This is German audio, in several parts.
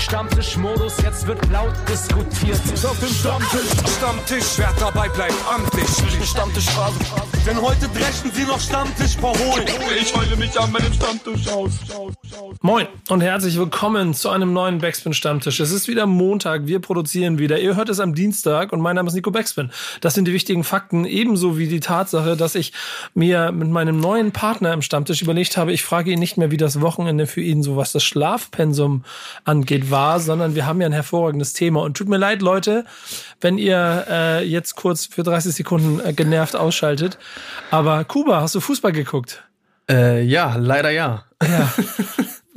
Stammtischmodus, jetzt wird laut diskutiert. Auf dem Stammtisch, Stammtisch, wer dabei bleibt, amtlich. Stammtisch Phase. Denn heute dreschen sie noch Stammtisch verholen. Ich heule mich an meinem Stammtisch aus. Moin und herzlich willkommen zu einem neuen Backspin Stammtisch. Es ist wieder Montag, wir produzieren wieder. Ihr hört es am Dienstag und mein Name ist Nico Backspin. Das sind die wichtigen Fakten, ebenso wie die Tatsache, dass ich mir mit meinem neuen Partner im Stammtisch überlegt habe, ich frage ihn nicht mehr, wie das Wochenende für ihn so was das Schlafpensum angeht war, sondern wir haben ja ein hervorragendes Thema. Und tut mir leid, Leute, wenn ihr äh, jetzt kurz für 30 Sekunden äh, genervt ausschaltet. Aber Kuba, hast du Fußball geguckt? Äh, ja, leider ja. Ja.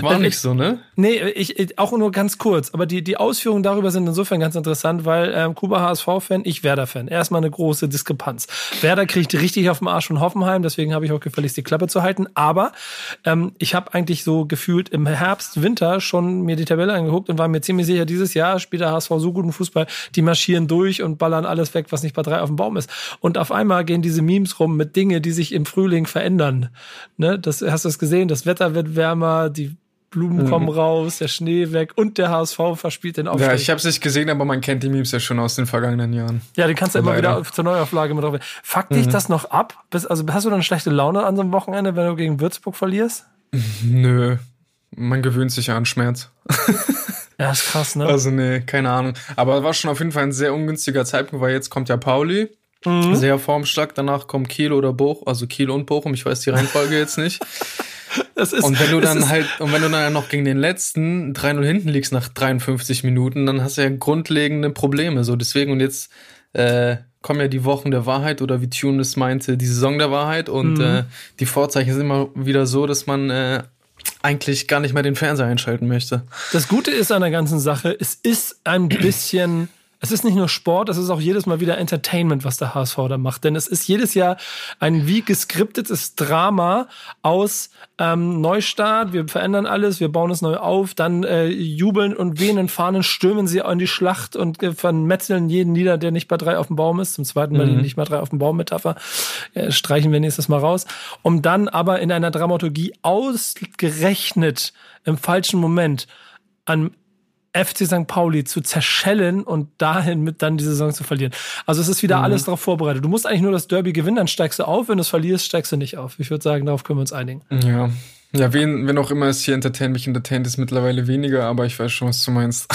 War nicht so, ne? Nee, ich, ich auch nur ganz kurz. Aber die, die Ausführungen darüber sind insofern ganz interessant, weil ähm, Kuba HSV-Fan, ich Werder-Fan. Erstmal eine große Diskrepanz. Werder kriegt richtig auf den Arsch von Hoffenheim, deswegen habe ich auch gefälligst die Klappe zu halten. Aber ähm, ich habe eigentlich so gefühlt im Herbst, Winter schon mir die Tabelle angeguckt und war mir ziemlich sicher, dieses Jahr spielt der HSV so guten Fußball, die marschieren durch und ballern alles weg, was nicht bei drei auf dem Baum ist. Und auf einmal gehen diese Memes rum mit Dinge, die sich im Frühling verändern. Ne? Das hast du es gesehen, das Wetter wird wärmer, die Blumen mhm. kommen raus, der Schnee weg und der HSV verspielt den Aufstieg. Ja, ich habe es nicht gesehen, aber man kennt die Memes ja schon aus den vergangenen Jahren. Ja, die kannst du immer wieder zur Neuauflage mit drauf. Fuck dich mhm. das noch ab? Also hast du dann schlechte Laune an so einem Wochenende, wenn du gegen Würzburg verlierst? Nö, man gewöhnt sich ja an Schmerz. ja, ist krass, ne? Also nee, keine Ahnung. Aber war schon auf jeden Fall ein sehr ungünstiger Zeitpunkt, weil jetzt kommt ja Pauli. Mhm. Sehr formstark, danach kommt Kiel oder Bochum, also Kiel und Bochum, ich weiß die Reihenfolge jetzt nicht. Ist, und wenn du dann halt, und wenn du dann noch gegen den letzten 3-0 hinten liegst nach 53 Minuten, dann hast du ja grundlegende Probleme. So, deswegen, und jetzt äh, kommen ja die Wochen der Wahrheit oder wie Tune es meinte, die Saison der Wahrheit. Und mhm. äh, die Vorzeichen sind immer wieder so, dass man äh, eigentlich gar nicht mehr den Fernseher einschalten möchte. Das Gute ist an der ganzen Sache, es ist ein bisschen es ist nicht nur Sport, es ist auch jedes Mal wieder Entertainment, was der HSV da macht. Denn es ist jedes Jahr ein wie geskriptetes Drama aus ähm, Neustart, wir verändern alles, wir bauen es neu auf, dann äh, jubeln und wehenden Fahnen stürmen sie in die Schlacht und äh, vermetzeln jeden nieder, der nicht bei drei auf dem Baum ist. Zum zweiten Mal mhm. die nicht mal drei auf dem Baum-Metapher. Äh, streichen wir nächstes Mal raus. Um dann aber in einer Dramaturgie ausgerechnet im falschen Moment an FC St. Pauli zu zerschellen und dahin mit dann die Saison zu verlieren. Also es ist wieder mhm. alles darauf vorbereitet. Du musst eigentlich nur das Derby gewinnen, dann steigst du auf. Wenn du es verlierst, steigst du nicht auf. Ich würde sagen, darauf können wir uns einigen. Ja, ja, wen, wenn auch immer es hier entertaint, mich entertaint ist mittlerweile weniger, aber ich weiß schon, was du meinst.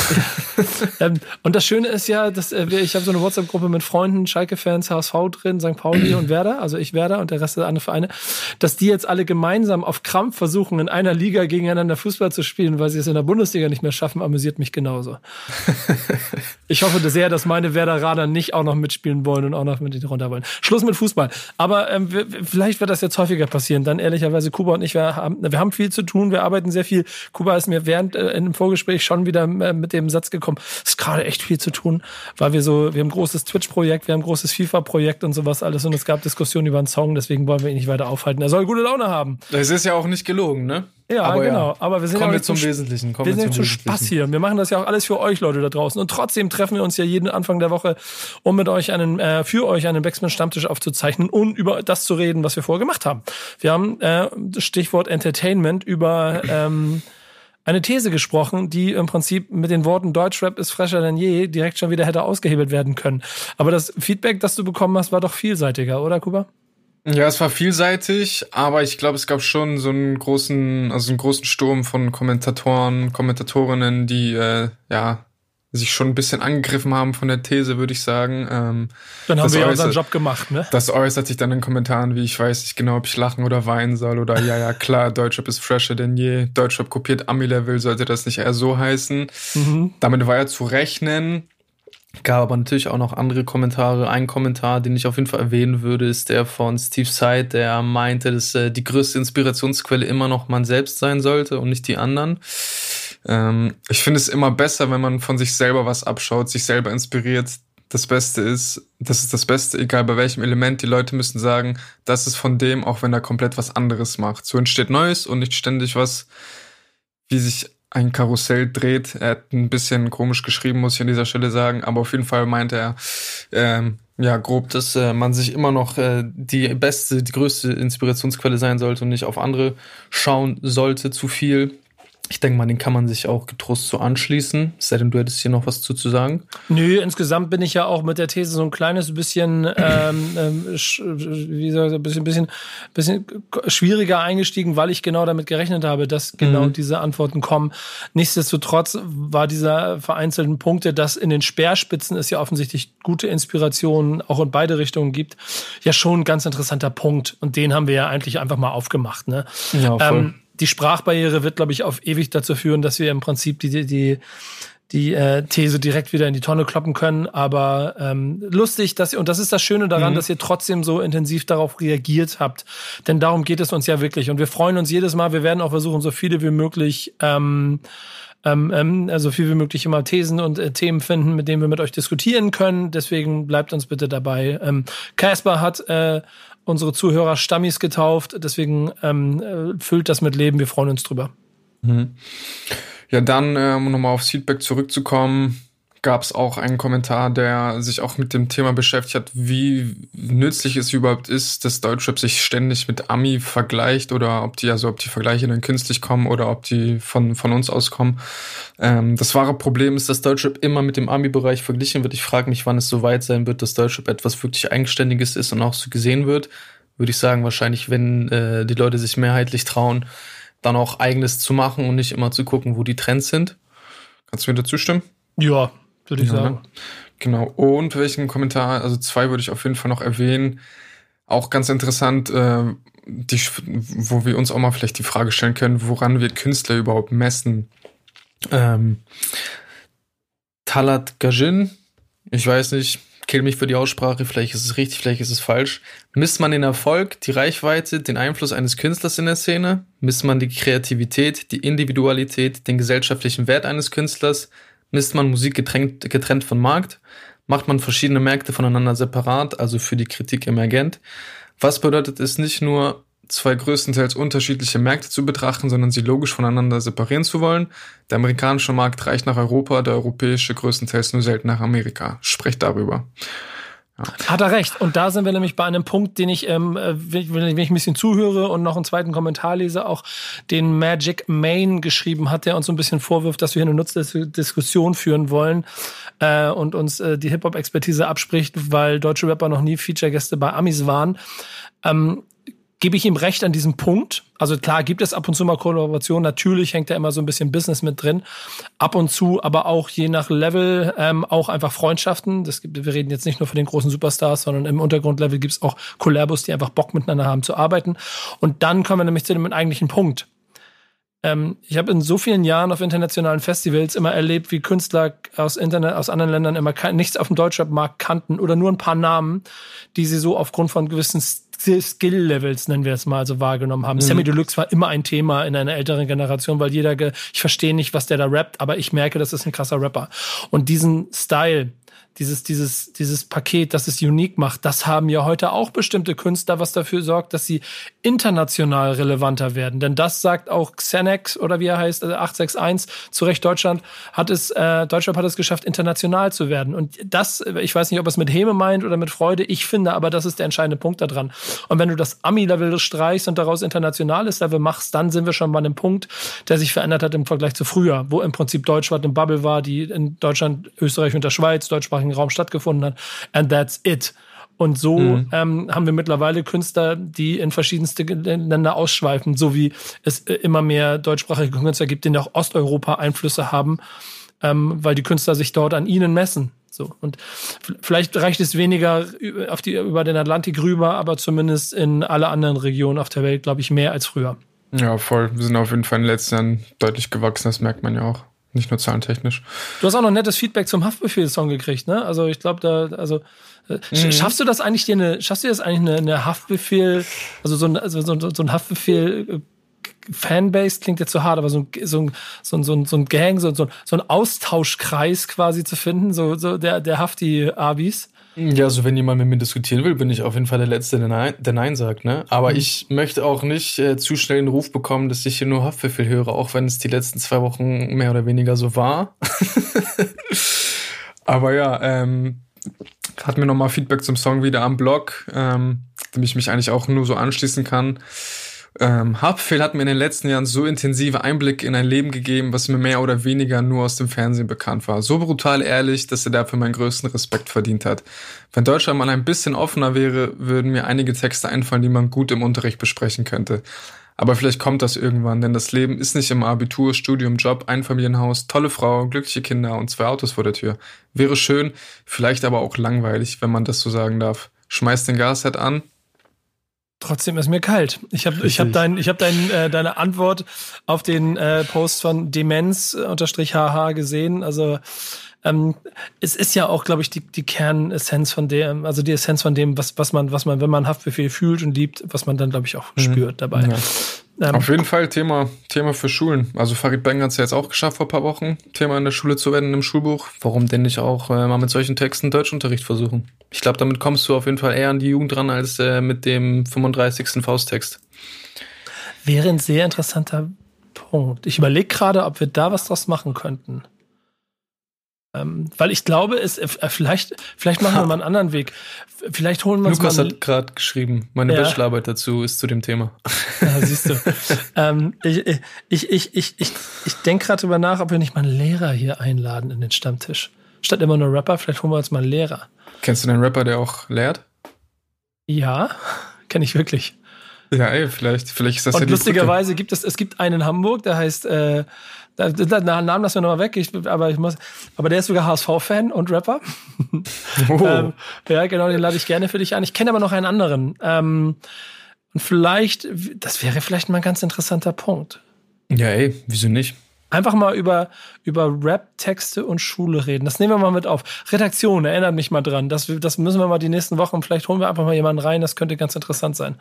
ähm, und das Schöne ist ja, dass äh, ich habe so eine WhatsApp-Gruppe mit Freunden, Schalke-Fans, HSV drin, St. Pauli und Werder, also ich Werder und der Rest der anderen Vereine, dass die jetzt alle gemeinsam auf Krampf versuchen, in einer Liga gegeneinander Fußball zu spielen, weil sie es in der Bundesliga nicht mehr schaffen, amüsiert mich genauso. ich hoffe sehr, dass meine Werderaner nicht auch noch mitspielen wollen und auch noch mit runter wollen. Schluss mit Fußball. Aber ähm, vielleicht wird das jetzt häufiger passieren. Dann ehrlicherweise, Kuba und ich, wir haben wir haben viel zu tun, wir arbeiten sehr viel. Kuba ist mir während äh, in dem Vorgespräch schon wieder äh, mit dem Satz gekommen, es ist gerade echt viel zu tun, weil wir so, wir haben ein großes Twitch-Projekt, wir haben ein großes FIFA-Projekt und sowas alles und es gab Diskussionen über einen Song, deswegen wollen wir ihn nicht weiter aufhalten. Er soll gute Laune haben. Es ist ja auch nicht gelogen, ne? Ja, aber genau. Ja. Aber wir sind Kommen ja wir zum Wesentlichen. Kommen wir sind zum zu Spaß hier. Wir machen das ja auch alles für euch, Leute da draußen. Und trotzdem treffen wir uns ja jeden Anfang der Woche, um mit euch einen, äh, für euch einen Backspin-Stammtisch aufzuzeichnen und über das zu reden, was wir vorher gemacht haben. Wir haben, äh, Stichwort Entertainment, über ähm, eine These gesprochen, die im Prinzip mit den Worten Deutschrap ist fresher denn je direkt schon wieder hätte ausgehebelt werden können. Aber das Feedback, das du bekommen hast, war doch vielseitiger, oder Kuba? Ja, es war vielseitig, aber ich glaube, es gab schon so einen großen, also einen großen Sturm von Kommentatoren, Kommentatorinnen, die äh, ja sich schon ein bisschen angegriffen haben von der These, würde ich sagen. Ähm, dann haben wir ja unseren Job gemacht, ne? Das äußert sich dann in Kommentaren, wie ich weiß nicht genau, ob ich lachen oder weinen soll oder ja, ja, klar, Deutschrap ist fresher denn je. Deutschrap kopiert Ami-Level, sollte das nicht eher so heißen. Mhm. Damit war ja zu rechnen. Gab aber natürlich auch noch andere Kommentare. Ein Kommentar, den ich auf jeden Fall erwähnen würde, ist der von Steve Side, der meinte, dass äh, die größte Inspirationsquelle immer noch man selbst sein sollte und nicht die anderen. Ähm, ich finde es immer besser, wenn man von sich selber was abschaut, sich selber inspiriert. Das Beste ist, das ist das Beste, egal bei welchem Element. Die Leute müssen sagen, das ist von dem, auch wenn er komplett was anderes macht. So entsteht Neues und nicht ständig was, wie sich ein Karussell dreht. Er hat ein bisschen komisch geschrieben, muss ich an dieser Stelle sagen, aber auf jeden Fall meinte er, ähm, ja, grob, dass äh, man sich immer noch äh, die beste, die größte Inspirationsquelle sein sollte und nicht auf andere schauen sollte zu viel. Ich denke mal, den kann man sich auch getrost so anschließen. Sei denn, du hättest hier noch was zu, zu sagen? Nö, insgesamt bin ich ja auch mit der These so ein kleines bisschen, ähm, ähm, wie soll ich, ein bisschen, bisschen, bisschen schwieriger eingestiegen, weil ich genau damit gerechnet habe, dass genau mhm. diese Antworten kommen. Nichtsdestotrotz war dieser vereinzelten Punkte, dass in den Speerspitzen es ja offensichtlich gute Inspirationen auch in beide Richtungen gibt, ja schon ein ganz interessanter Punkt. Und den haben wir ja eigentlich einfach mal aufgemacht. Ne? Ja, voll. Ähm, die Sprachbarriere wird, glaube ich, auf ewig dazu führen, dass wir im Prinzip die, die, die äh, These direkt wieder in die Tonne kloppen können. Aber ähm, lustig, dass ihr, und das ist das Schöne daran, mhm. dass ihr trotzdem so intensiv darauf reagiert habt. Denn darum geht es uns ja wirklich. Und wir freuen uns jedes Mal, wir werden auch versuchen, so viele wie möglich ähm, ähm, ähm also viel wie möglich immer Thesen und äh, Themen finden, mit denen wir mit euch diskutieren können. Deswegen bleibt uns bitte dabei. Ähm, Casper hat äh, unsere Zuhörer Stammis getauft. Deswegen ähm, äh, füllt das mit Leben. Wir freuen uns drüber. Mhm. Ja, dann, äh, um nochmal aufs Feedback zurückzukommen, gab es auch einen Kommentar, der sich auch mit dem Thema beschäftigt hat, wie nützlich es überhaupt ist, dass Deutschrap sich ständig mit Ami vergleicht oder ob die, also ob die Vergleiche dann künstlich kommen oder ob die von, von uns auskommen. Ähm, das wahre Problem ist, dass Deutschrap immer mit dem Ami-Bereich verglichen wird. Ich frage mich, wann es so weit sein wird, dass Deutschrap etwas wirklich Eigenständiges ist und auch so gesehen wird. Würde ich sagen, wahrscheinlich, wenn äh, die Leute sich mehrheitlich trauen, dann auch eigenes zu machen und nicht immer zu gucken, wo die Trends sind. Kannst du mir dazu stimmen? Ja, würde ich ja, sagen. Genau. Und welchen Kommentar, also zwei würde ich auf jeden Fall noch erwähnen. Auch ganz interessant, äh, die, wo wir uns auch mal vielleicht die Frage stellen können, woran wir Künstler überhaupt messen. Ähm, Talat Gajin, ich weiß nicht, kill mich für die Aussprache, vielleicht ist es richtig, vielleicht ist es falsch. Misst man den Erfolg, die Reichweite, den Einfluss eines Künstlers in der Szene? Misst man die Kreativität, die Individualität, den gesellschaftlichen Wert eines Künstlers? Misst man Musik getrennt, getrennt von Markt, macht man verschiedene Märkte voneinander separat, also für die Kritik emergent. Was bedeutet es nicht nur, zwei größtenteils unterschiedliche Märkte zu betrachten, sondern sie logisch voneinander separieren zu wollen. Der amerikanische Markt reicht nach Europa, der europäische größtenteils nur selten nach Amerika. Sprecht darüber. Ja. Hat er recht. Und da sind wir nämlich bei einem Punkt, den ich, ähm, äh, wenn ich ein bisschen zuhöre und noch einen zweiten Kommentar lese, auch den Magic Main geschrieben hat, der uns so ein bisschen vorwirft, dass wir hier eine Nutzdiskussion führen wollen äh, und uns äh, die Hip-Hop-Expertise abspricht, weil deutsche Rapper noch nie Feature-Gäste bei Amis waren. Ähm, gebe ich ihm recht an diesem Punkt. Also klar gibt es ab und zu mal Kollaboration. Natürlich hängt da immer so ein bisschen Business mit drin. Ab und zu, aber auch je nach Level ähm, auch einfach Freundschaften. Das gibt, wir reden jetzt nicht nur von den großen Superstars, sondern im Untergrundlevel gibt es auch Kollabos, die einfach Bock miteinander haben zu arbeiten. Und dann kommen wir nämlich zu dem eigentlichen Punkt. Ähm, ich habe in so vielen Jahren auf internationalen Festivals immer erlebt, wie Künstler aus Internet, aus anderen Ländern immer nichts auf dem Deutschrap-Markt kannten oder nur ein paar Namen, die sie so aufgrund von gewissen Skill-Levels, nennen wir es mal, so wahrgenommen haben. Mhm. Sammy Deluxe war immer ein Thema in einer älteren Generation, weil jeder, ich verstehe nicht, was der da rappt, aber ich merke, das ist ein krasser Rapper. Und diesen Style, dieses, dieses, dieses Paket, das es unique macht, das haben ja heute auch bestimmte Künstler, was dafür sorgt, dass sie international relevanter werden. Denn das sagt auch Xenex oder wie er heißt, 861, äh, zu Recht Deutschland, hat es, äh, Deutschland hat es geschafft, international zu werden. Und das, ich weiß nicht, ob es mit Häme meint oder mit Freude, ich finde aber, das ist der entscheidende Punkt daran. Und wenn du das Ami-Level streichst und daraus internationales Level machst, dann sind wir schon bei einem Punkt, der sich verändert hat im Vergleich zu früher, wo im Prinzip Deutschland eine Bubble war, die in Deutschland, Österreich und der Schweiz, deutschsprachig deutschsprachigen Raum stattgefunden hat. And that's it. Und so mhm. ähm, haben wir mittlerweile Künstler, die in verschiedenste Länder ausschweifen, so wie es äh, immer mehr deutschsprachige Künstler gibt, die auch Osteuropa Einflüsse haben, ähm, weil die Künstler sich dort an ihnen messen. So. Und vielleicht reicht es weniger auf die, über den Atlantik rüber, aber zumindest in alle anderen Regionen auf der Welt, glaube ich, mehr als früher. Ja, voll. Wir sind auf jeden Fall in den letzten Jahren deutlich gewachsen, das merkt man ja auch. Nicht nur zahlentechnisch. Du hast auch noch nettes Feedback zum Haftbefehl-Song gekriegt, ne? Also ich glaube, da, also äh, mhm. schaffst du das eigentlich dir eine, schaffst du das eigentlich eine, eine Haftbefehl, also so ein, also so, so ein Haftbefehl äh, Fanbase klingt jetzt zu hart, aber so ein, so ein, so ein, so ein, so ein Gang, so, so, so ein Austauschkreis quasi zu finden, so, so der, der Hafti-Abis. Ja, also wenn jemand mit mir diskutieren will, bin ich auf jeden Fall der Letzte, der Nein, der Nein sagt. Ne? Aber mhm. ich möchte auch nicht äh, zu schnell den Ruf bekommen, dass ich hier nur Haftbefehl höre, auch wenn es die letzten zwei Wochen mehr oder weniger so war. Aber ja, ähm, hat mir nochmal Feedback zum Song wieder am Blog, ähm, dem ich mich eigentlich auch nur so anschließen kann. Ähm, Haftbefehl hat mir in den letzten Jahren so intensive Einblicke in ein Leben gegeben, was mir mehr oder weniger nur aus dem Fernsehen bekannt war. So brutal ehrlich, dass er dafür meinen größten Respekt verdient hat. Wenn Deutschland mal ein bisschen offener wäre, würden mir einige Texte einfallen, die man gut im Unterricht besprechen könnte. Aber vielleicht kommt das irgendwann, denn das Leben ist nicht immer Abitur, Studium, Job, Einfamilienhaus, tolle Frau, glückliche Kinder und zwei Autos vor der Tür. Wäre schön, vielleicht aber auch langweilig, wenn man das so sagen darf. Schmeiß den Gashead an, Trotzdem ist mir kalt. Ich habe ich hab dein, ich hab dein, äh, deine Antwort auf den äh, Post von Demenz-HH gesehen. Also ähm, es ist ja auch, glaube ich, die, die Kernessenz von dem, also die Essenz von dem, was, was man, was man, wenn man Haftbefehl fühlt und liebt, was man dann, glaube ich, auch mhm. spürt dabei. Ja. Ähm, Auf jeden Fall Thema, Thema für Schulen. Also Farid Bang hat es ja jetzt auch geschafft vor ein paar Wochen, Thema in der Schule zu werden im Schulbuch. Warum denn nicht auch äh, mal mit solchen Texten Deutschunterricht versuchen? Ich glaube, damit kommst du auf jeden Fall eher an die Jugend dran als äh, mit dem 35. Fausttext. Wäre ein sehr interessanter Punkt. Ich überlege gerade, ob wir da was draus machen könnten. Ähm, weil ich glaube, es äh, vielleicht, vielleicht machen wir mal einen anderen Weg. Vielleicht holen wir uns Lukas mal hat gerade geschrieben, meine ja. Bachelorarbeit dazu ist zu dem Thema. Ja, siehst du. ähm, ich ich, ich, ich, ich, ich denke gerade drüber nach, ob wir nicht mal einen Lehrer hier einladen in den Stammtisch. Statt immer nur Rapper, vielleicht holen wir uns mal einen Lehrer. Kennst du den Rapper, der auch lehrt? Ja, kenne ich wirklich. Ja, ey, vielleicht, vielleicht ist das Und ja lustigerweise gibt es, es gibt einen in Hamburg, der heißt äh, den Namen lassen wir nochmal weg, ich, aber ich muss, aber der ist sogar HSV-Fan und Rapper. Oh. ähm, ja, genau, den lade ich gerne für dich ein. Ich kenne aber noch einen anderen. Ähm, und vielleicht, das wäre vielleicht mal ein ganz interessanter Punkt. Ja, ey, wieso nicht? Einfach mal über, über Rap-Texte und Schule reden. Das nehmen wir mal mit auf. Redaktion, erinnert mich mal dran. Das, das müssen wir mal die nächsten Wochen, vielleicht holen wir einfach mal jemanden rein, das könnte ganz interessant sein.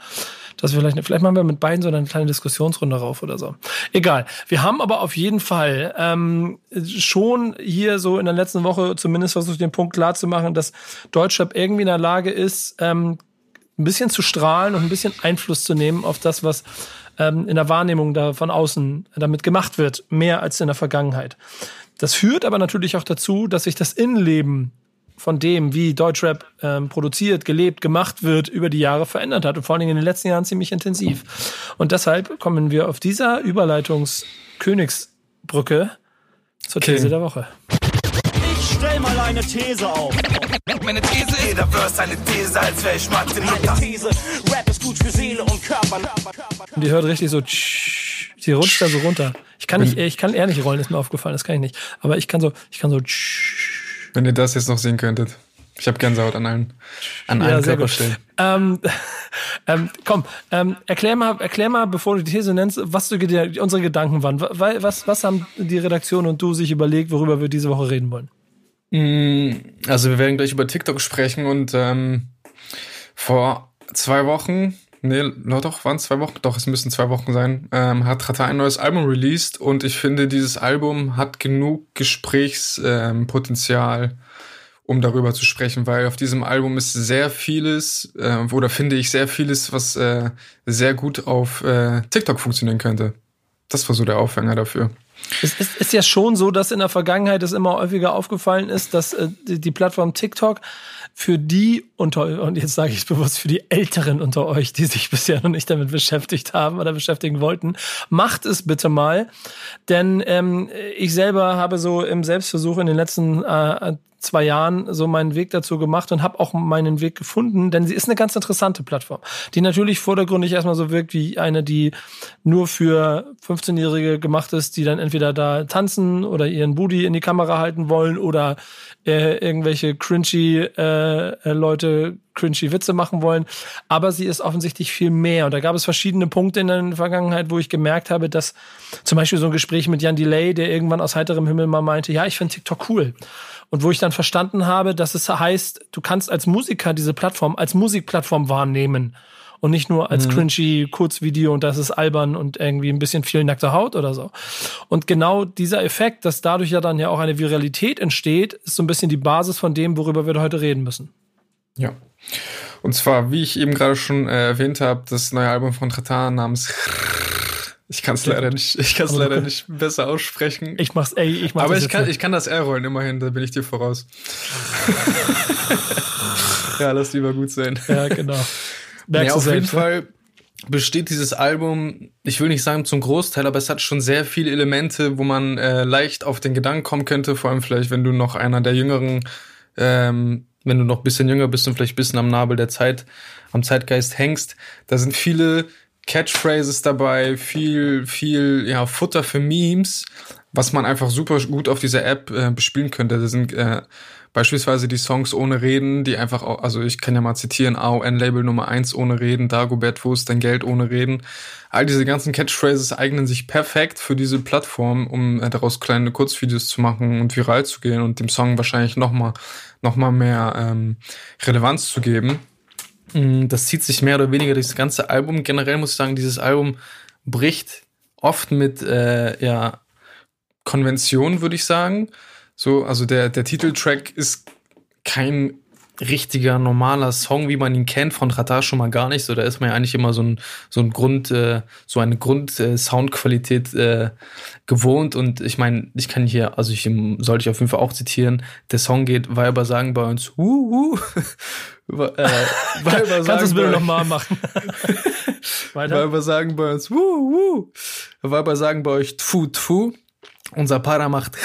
Das vielleicht, vielleicht machen wir mit beiden so eine kleine Diskussionsrunde rauf oder so. Egal. Wir haben aber auf jeden Fall ähm, schon hier so in der letzten Woche zumindest versucht, den Punkt klar zu machen, dass Deutschrap irgendwie in der Lage ist, ähm, ein bisschen zu strahlen und ein bisschen Einfluss zu nehmen auf das, was ähm, in der Wahrnehmung da von außen damit gemacht wird, mehr als in der Vergangenheit. Das führt aber natürlich auch dazu, dass sich das Innenleben von dem, wie Deutschrap ähm, produziert, gelebt, gemacht wird, über die Jahre verändert hat und vor allen Dingen in den letzten Jahren ziemlich intensiv. Und deshalb kommen wir auf dieser Überleitungskönigsbrücke zur These okay. der Woche. Stell mal eine These auf. Meine These ist, jeder Verse eine These, als wäre ich Mathe Meine These, Rap ist gut für Seele und Körper. Und die hört richtig so, die rutscht da so runter. Ich kann nicht, ich kann eher nicht rollen, ist mir aufgefallen, das kann ich nicht. Aber ich kann so, ich kann so. Wenn ihr das jetzt noch sehen könntet. Ich habe Gänsehaut an allen, an ja, allen Körperstellen. Ähm, ähm, komm, ähm, erklär mal, erklär mal, bevor du die These nennst, was du, unsere Gedanken waren. Was, was haben die Redaktion und du sich überlegt, worüber wir diese Woche reden wollen? Mm, also wir werden gleich über TikTok sprechen und ähm, vor zwei Wochen, nee, doch, waren es zwei Wochen? Doch, es müssen zwei Wochen sein, ähm, hat Rata ein neues Album released und ich finde, dieses Album hat genug Gesprächspotenzial, um darüber zu sprechen, weil auf diesem Album ist sehr vieles, äh, oder finde ich sehr vieles, was äh, sehr gut auf äh, TikTok funktionieren könnte. Das war so der Aufhänger dafür. Es ist, ist, ja schon so, dass in der Vergangenheit es immer häufiger aufgefallen ist, dass äh, die, die, Plattform TikTok für die unter, und jetzt sage ich bewusst für die Älteren unter euch, die sich bisher noch nicht damit beschäftigt haben oder beschäftigen wollten, macht es bitte mal. Denn ähm, ich selber habe so im Selbstversuch in den letzten äh, zwei Jahren so meinen Weg dazu gemacht und habe auch meinen Weg gefunden, denn sie ist eine ganz interessante Plattform, die natürlich vordergründig erstmal so wirkt wie eine, die nur für 15-Jährige gemacht ist, die dann entweder da tanzen oder ihren Booty in die Kamera halten wollen oder äh, irgendwelche cringy äh, äh Cringy Witze machen wollen. Aber sie ist offensichtlich viel mehr. Und da gab es verschiedene Punkte in der Vergangenheit, wo ich gemerkt habe, dass zum Beispiel so ein Gespräch mit Jan Delay, der irgendwann aus heiterem Himmel mal meinte, ja, ich finde TikTok cool. Und wo ich dann verstanden habe, dass es heißt, du kannst als Musiker diese Plattform als Musikplattform wahrnehmen und nicht nur als mhm. cringy Kurzvideo und das ist albern und irgendwie ein bisschen viel nackte Haut oder so. Und genau dieser Effekt, dass dadurch ja dann ja auch eine Viralität entsteht, ist so ein bisschen die Basis von dem, worüber wir heute reden müssen. Ja. Und zwar, wie ich eben gerade schon äh, erwähnt habe, das neue Album von Tratan namens ich kann es leider nicht, ich kann es leider nicht besser aussprechen. Ich mach's, ey, ich mach's Aber ich kann, ich kann das R rollen, immerhin, da bin ich dir voraus. ja, lass lieber gut sein. Ja, genau. Merkst nee, auf jeden Fall besteht dieses Album, ich will nicht sagen zum Großteil, aber es hat schon sehr viele Elemente, wo man äh, leicht auf den Gedanken kommen könnte, vor allem vielleicht, wenn du noch einer der jüngeren, ähm, wenn du noch ein bisschen jünger bist und vielleicht ein bisschen am Nabel der Zeit, am Zeitgeist hängst. Da sind viele Catchphrases dabei, viel, viel, ja, Futter für Memes, was man einfach super gut auf dieser App äh, bespielen könnte. Da sind äh, Beispielsweise die Songs ohne Reden, die einfach, auch, also ich kann ja mal zitieren, AON-Label Nummer eins ohne Reden, Dagobert, wo ist dein Geld ohne Reden. All diese ganzen Catchphrases eignen sich perfekt für diese Plattform, um äh, daraus kleine Kurzvideos zu machen und viral zu gehen und dem Song wahrscheinlich nochmal noch mal mehr ähm, Relevanz zu geben. Mm, das zieht sich mehr oder weniger durch das ganze Album. Generell muss ich sagen, dieses Album bricht oft mit äh, ja, Konventionen, würde ich sagen. So, also der, der Titeltrack ist kein richtiger normaler Song, wie man ihn kennt, von Radar schon mal gar nicht. So, da ist man ja eigentlich immer so ein, so ein Grund, äh, so eine Grund-Soundqualität äh, äh, gewohnt. Und ich meine, ich kann hier, also ich sollte ich auf jeden Fall auch zitieren, der Song geht, Weiber sagen bei uns, uh, uh. äh, Weiber sagen Kannst du es bitte nochmal machen? Weiter. Weiber sagen bei uns, uh, uh. Weiber sagen bei euch, tfu, tfu. Unser Para macht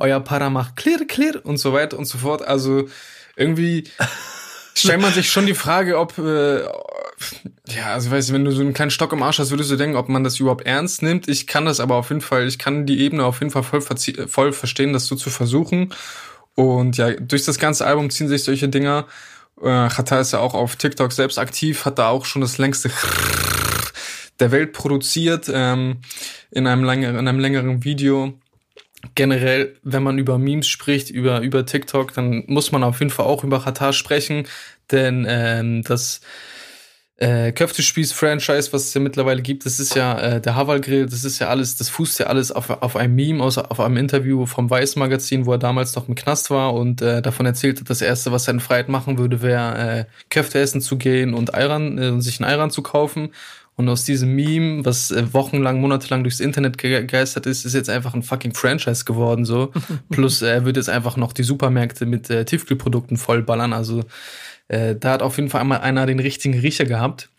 euer Para macht clear, clear und so weiter und so fort. Also irgendwie stellt man sich schon die Frage, ob, äh, ja, also weiß ich, wenn du so einen kleinen Stock im Arsch hast, würdest du denken, ob man das überhaupt ernst nimmt. Ich kann das aber auf jeden Fall, ich kann die Ebene auf jeden Fall voll, voll verstehen, das so zu versuchen. Und ja, durch das ganze Album ziehen sich solche Dinger. Äh, Chata ist ja auch auf TikTok selbst aktiv, hat da auch schon das längste der Welt produziert ähm, in einem in einem längeren Video generell, wenn man über Memes spricht, über, über TikTok, dann muss man auf jeden Fall auch über Qatar sprechen, denn ähm, das äh, Köftespieß-Franchise, was es ja mittlerweile gibt, das ist ja äh, der Haval Grill, das ist ja alles, das fußt ja alles auf, auf einem Meme, aus, auf einem Interview vom Weiß-Magazin, wo er damals noch im Knast war und äh, davon erzählt hat, das Erste, was er in Freiheit machen würde, wäre äh, Köfte essen zu gehen und Ayran, äh, sich einen Ayran zu kaufen. Und aus diesem Meme, was äh, wochenlang, monatelang durchs Internet gegeistert ist, ist jetzt einfach ein fucking Franchise geworden, so. Plus, er wird jetzt einfach noch die Supermärkte mit äh, Tiefkühlprodukten vollballern. Also, äh, da hat auf jeden Fall einmal einer den richtigen Riecher gehabt.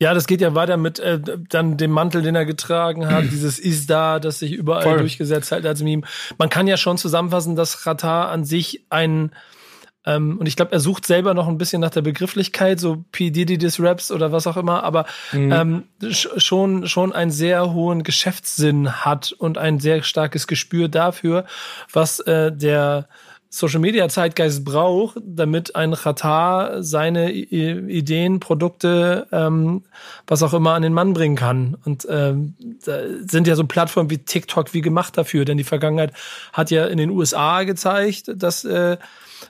Ja, das geht ja weiter mit äh, dann dem Mantel, den er getragen hat, dieses ist da, das sich überall Voll. durchgesetzt hat als Meme. Man kann ja schon zusammenfassen, dass Ratar an sich ein ähm, und ich glaube, er sucht selber noch ein bisschen nach der Begrifflichkeit, so P. Diddy des Raps oder was auch immer, aber mhm. ähm, schon, schon einen sehr hohen Geschäftssinn hat und ein sehr starkes Gespür dafür, was äh, der Social Media Zeitgeist braucht, damit ein Qatar seine Ideen, Produkte, ähm, was auch immer an den Mann bringen kann. Und ähm, da sind ja so Plattformen wie TikTok wie gemacht dafür, denn die Vergangenheit hat ja in den USA gezeigt, dass äh,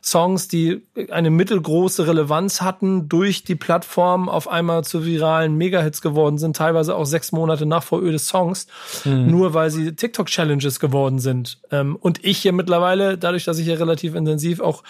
Songs, die eine mittelgroße Relevanz hatten, durch die Plattform auf einmal zu viralen Megahits geworden sind, teilweise auch sechs Monate nach VÖ des Songs, mhm. nur weil sie TikTok-Challenges geworden sind. Ähm, und ich hier mittlerweile, dadurch, dass ich hier relativ intensiv auch,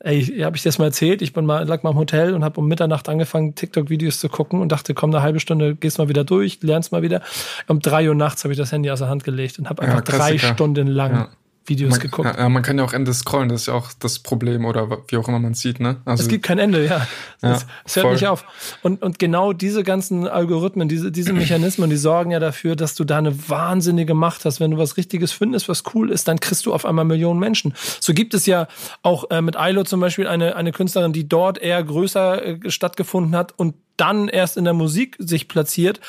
ey, habe ich das mal erzählt, ich bin mal, lag mal im Hotel und habe um Mitternacht angefangen, TikTok-Videos zu gucken und dachte, komm, eine halbe Stunde, gehst mal wieder durch, lernst mal wieder. Um drei Uhr nachts habe ich das Handy aus der Hand gelegt und habe einfach ja, drei Stunden lang ja Videos man, geguckt. Ja, man kann ja auch Ende scrollen, das ist ja auch das Problem oder wie auch immer man sieht, ne? Also, es gibt kein Ende, ja. Es, ja, hört nicht auf. Und, und genau diese ganzen Algorithmen, diese, diese Mechanismen, die sorgen ja dafür, dass du da eine wahnsinnige Macht hast. Wenn du was Richtiges findest, was cool ist, dann kriegst du auf einmal Millionen Menschen. So gibt es ja auch äh, mit Ailo zum Beispiel eine, eine Künstlerin, die dort eher größer äh, stattgefunden hat und dann erst in der Musik sich platziert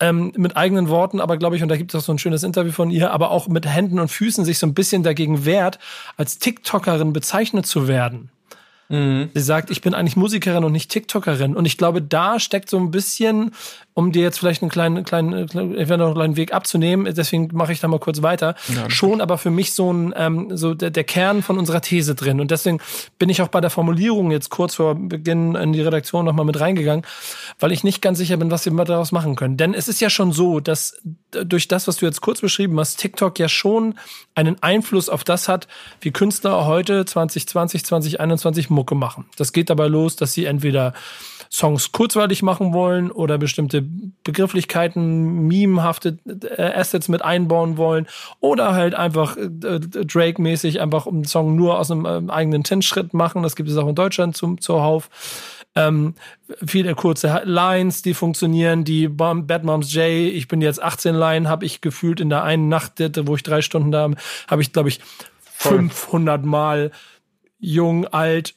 ähm, mit eigenen Worten, aber glaube ich, und da gibt es auch so ein schönes Interview von ihr, aber auch mit Händen und Füßen sich so ein bisschen dagegen wehrt, als TikTokerin bezeichnet zu werden. Mhm. Sie sagt, ich bin eigentlich Musikerin und nicht TikTokerin. Und ich glaube, da steckt so ein bisschen um dir jetzt vielleicht einen kleinen, kleinen, eventuell noch einen kleinen Weg abzunehmen, deswegen mache ich da mal kurz weiter, ja, schon aber für mich so ein, ähm, so der, der Kern von unserer These drin. Und deswegen bin ich auch bei der Formulierung jetzt kurz vor Beginn in die Redaktion nochmal mit reingegangen, weil ich nicht ganz sicher bin, was wir daraus machen können. Denn es ist ja schon so, dass durch das, was du jetzt kurz beschrieben hast, TikTok ja schon einen Einfluss auf das hat, wie Künstler heute 2020, 2021 Mucke machen. Das geht dabei los, dass sie entweder Songs kurzweilig machen wollen oder bestimmte Begrifflichkeiten, memehafte äh, Assets mit einbauen wollen oder halt einfach äh, Drake-mäßig einfach einen Song nur aus einem äh, eigenen Tinschritt machen. Das gibt es auch in Deutschland zum, zuhauf. Ähm, viele kurze Lines, die funktionieren. Die Bad Moms J, ich bin jetzt 18 Line, habe ich gefühlt in der einen Nacht, wo ich drei Stunden da habe ich, glaube ich, 500 Mal jung, alt,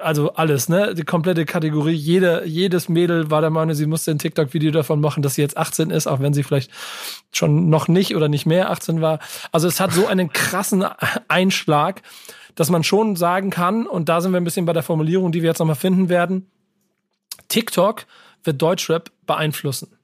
also alles, ne? Die komplette Kategorie. Jede, jedes Mädel war der Meinung, sie musste ein TikTok-Video davon machen, dass sie jetzt 18 ist, auch wenn sie vielleicht schon noch nicht oder nicht mehr 18 war. Also es hat so einen krassen Einschlag, dass man schon sagen kann, und da sind wir ein bisschen bei der Formulierung, die wir jetzt nochmal finden werden, TikTok wird Deutschrap beeinflussen.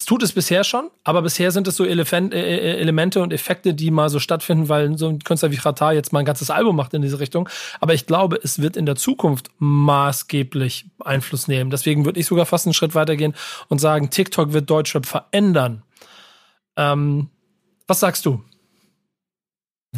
Es tut es bisher schon, aber bisher sind es so Elefant, äh, äh, Elemente und Effekte, die mal so stattfinden, weil so ein Künstler wie Rata jetzt mal ein ganzes Album macht in diese Richtung. Aber ich glaube, es wird in der Zukunft maßgeblich Einfluss nehmen. Deswegen würde ich sogar fast einen Schritt weitergehen und sagen, TikTok wird Deutschrap verändern. Ähm, was sagst du?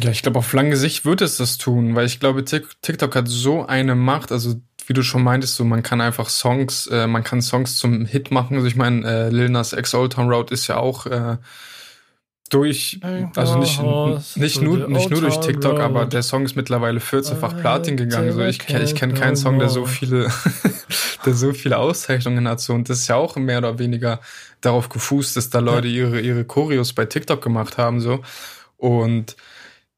Ja, ich glaube, auf lange Sicht wird es das tun, weil ich glaube, TikTok hat so eine Macht, also wie du schon meintest, so man kann einfach Songs, äh, man kann Songs zum Hit machen. Also ich meine, äh, Lil Nas X Old Town Road ist ja auch äh, durch, also nicht, nicht nur, nicht nur durch TikTok, aber der Song ist mittlerweile 14-fach Platin gegangen. So, ich, ich kenne keinen Song, der so viele, der so viele Auszeichnungen hat. So, und das ist ja auch mehr oder weniger darauf gefußt, dass da Leute ihre, ihre Choreos bei TikTok gemacht haben. So. Und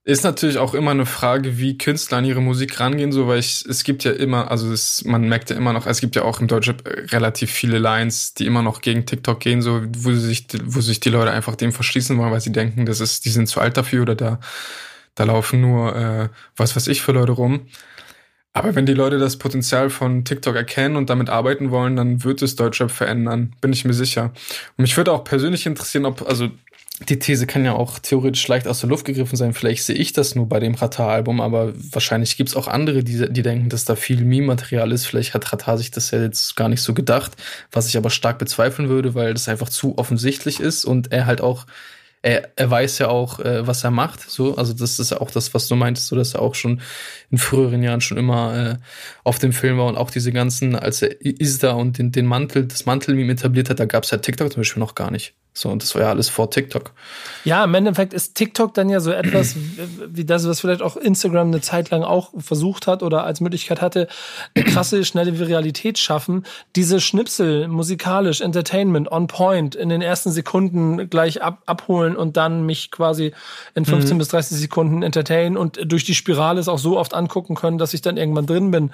ist natürlich auch immer eine Frage, wie Künstler an ihre Musik rangehen, so weil ich, es gibt ja immer, also es, man merkt ja immer noch, es gibt ja auch im Deutschen relativ viele Lines, die immer noch gegen TikTok gehen, so wo sich, wo sich die Leute einfach dem verschließen wollen, weil sie denken, das ist, die sind zu alt dafür oder da, da laufen nur äh, was weiß ich für Leute rum. Aber wenn die Leute das Potenzial von TikTok erkennen und damit arbeiten wollen, dann wird es Deutschrap verändern, bin ich mir sicher. Und mich würde auch persönlich interessieren, ob, also die These kann ja auch theoretisch leicht aus der Luft gegriffen sein. Vielleicht sehe ich das nur bei dem Rata-Album, aber wahrscheinlich gibt es auch andere, die, die denken, dass da viel Meme-Material ist. Vielleicht hat Rata sich das ja jetzt gar nicht so gedacht, was ich aber stark bezweifeln würde, weil das einfach zu offensichtlich ist und er halt auch er, er weiß ja auch, äh, was er macht. So, also das ist ja auch das, was du meintest, so dass er auch schon in früheren Jahren schon immer äh, auf dem Film war und auch diese ganzen, als er Isda und den, den Mantel, das Mantel-Meme etabliert hat, da gab es ja TikTok zum Beispiel noch gar nicht. So, und das war ja alles vor TikTok. Ja, im Endeffekt ist TikTok dann ja so etwas wie das, was vielleicht auch Instagram eine Zeit lang auch versucht hat oder als Möglichkeit hatte, eine krasse, schnelle Viralität schaffen. Diese Schnipsel, musikalisch, Entertainment, on point, in den ersten Sekunden gleich ab, abholen und dann mich quasi in 15 mhm. bis 30 Sekunden entertainen und durch die Spirale es auch so oft angucken können, dass ich dann irgendwann drin bin.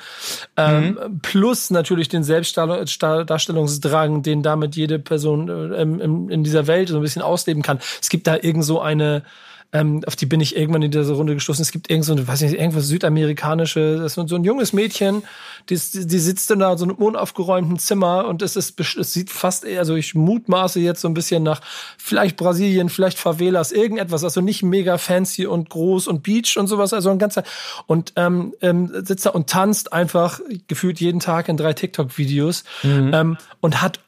Ähm, mhm. plus natürlich den Selbstdarstellungsdrang, den damit jede Person äh, im, in dieser Welt so ein bisschen ausleben kann. Es gibt da irgend so eine, ähm, auf die bin ich irgendwann in dieser Runde gestoßen. Es gibt irgend so, weiß nicht, irgendwas südamerikanische, das ist so ein junges Mädchen, die, die sitzt in da so einem unaufgeräumten Zimmer und es ist, es sieht fast, also ich mutmaße jetzt so ein bisschen nach vielleicht Brasilien, vielleicht Favelas, irgendetwas, also nicht mega fancy und groß und Beach und sowas, also ein ganzer, und ähm, ähm, sitzt da und tanzt einfach gefühlt jeden Tag in drei TikTok-Videos mhm. ähm, und hat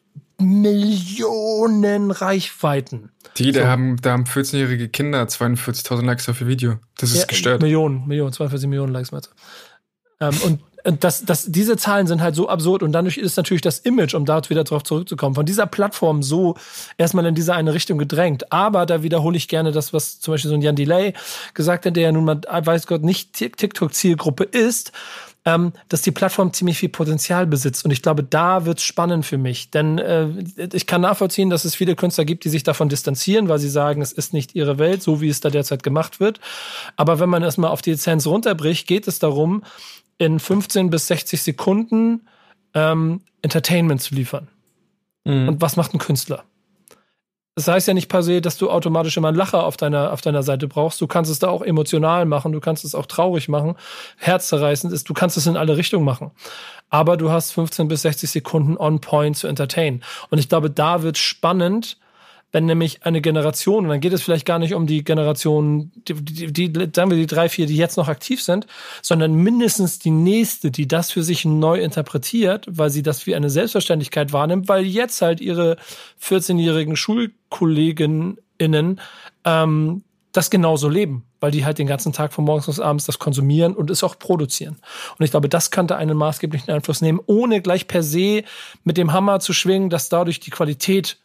Millionen Reichweiten. Die, da so. haben, da haben 14-jährige Kinder 42.000 Likes auf ihr Video. Das ist ja, gestört. Millionen, Millionen, 42 Millionen Likes, meinst du? Ähm, und das, das, diese Zahlen sind halt so absurd und dadurch ist natürlich das Image, um dort wieder drauf zurückzukommen, von dieser Plattform so erstmal in diese eine Richtung gedrängt. Aber da wiederhole ich gerne das, was zum Beispiel so ein Jan Delay gesagt hat, der ja nun mal, weiß Gott, nicht TikTok-Zielgruppe ist ähm, dass die Plattform ziemlich viel Potenzial besitzt. Und ich glaube, da wird's spannend für mich. Denn äh, ich kann nachvollziehen, dass es viele Künstler gibt, die sich davon distanzieren, weil sie sagen, es ist nicht ihre Welt, so wie es da derzeit gemacht wird. Aber wenn man erstmal auf die Lizenz runterbricht, geht es darum, in 15 bis 60 Sekunden ähm, Entertainment zu liefern. Mhm. Und was macht ein Künstler? Das heißt ja nicht per se, dass du automatisch immer einen Lacher auf deiner, auf deiner Seite brauchst. Du kannst es da auch emotional machen, du kannst es auch traurig machen, herzzerreißend ist, du kannst es in alle Richtungen machen. Aber du hast 15 bis 60 Sekunden on point zu entertain. Und ich glaube, da wird spannend, wenn nämlich eine Generation, und dann geht es vielleicht gar nicht um die Generation, die, die, die, sagen wir die drei, vier, die jetzt noch aktiv sind, sondern mindestens die nächste, die das für sich neu interpretiert, weil sie das wie eine Selbstverständlichkeit wahrnimmt, weil jetzt halt ihre 14-jährigen Schulkolleginnen ähm, das genauso leben, weil die halt den ganzen Tag von morgens bis abends das konsumieren und es auch produzieren. Und ich glaube, das könnte einen maßgeblichen Einfluss nehmen, ohne gleich per se mit dem Hammer zu schwingen, dass dadurch die Qualität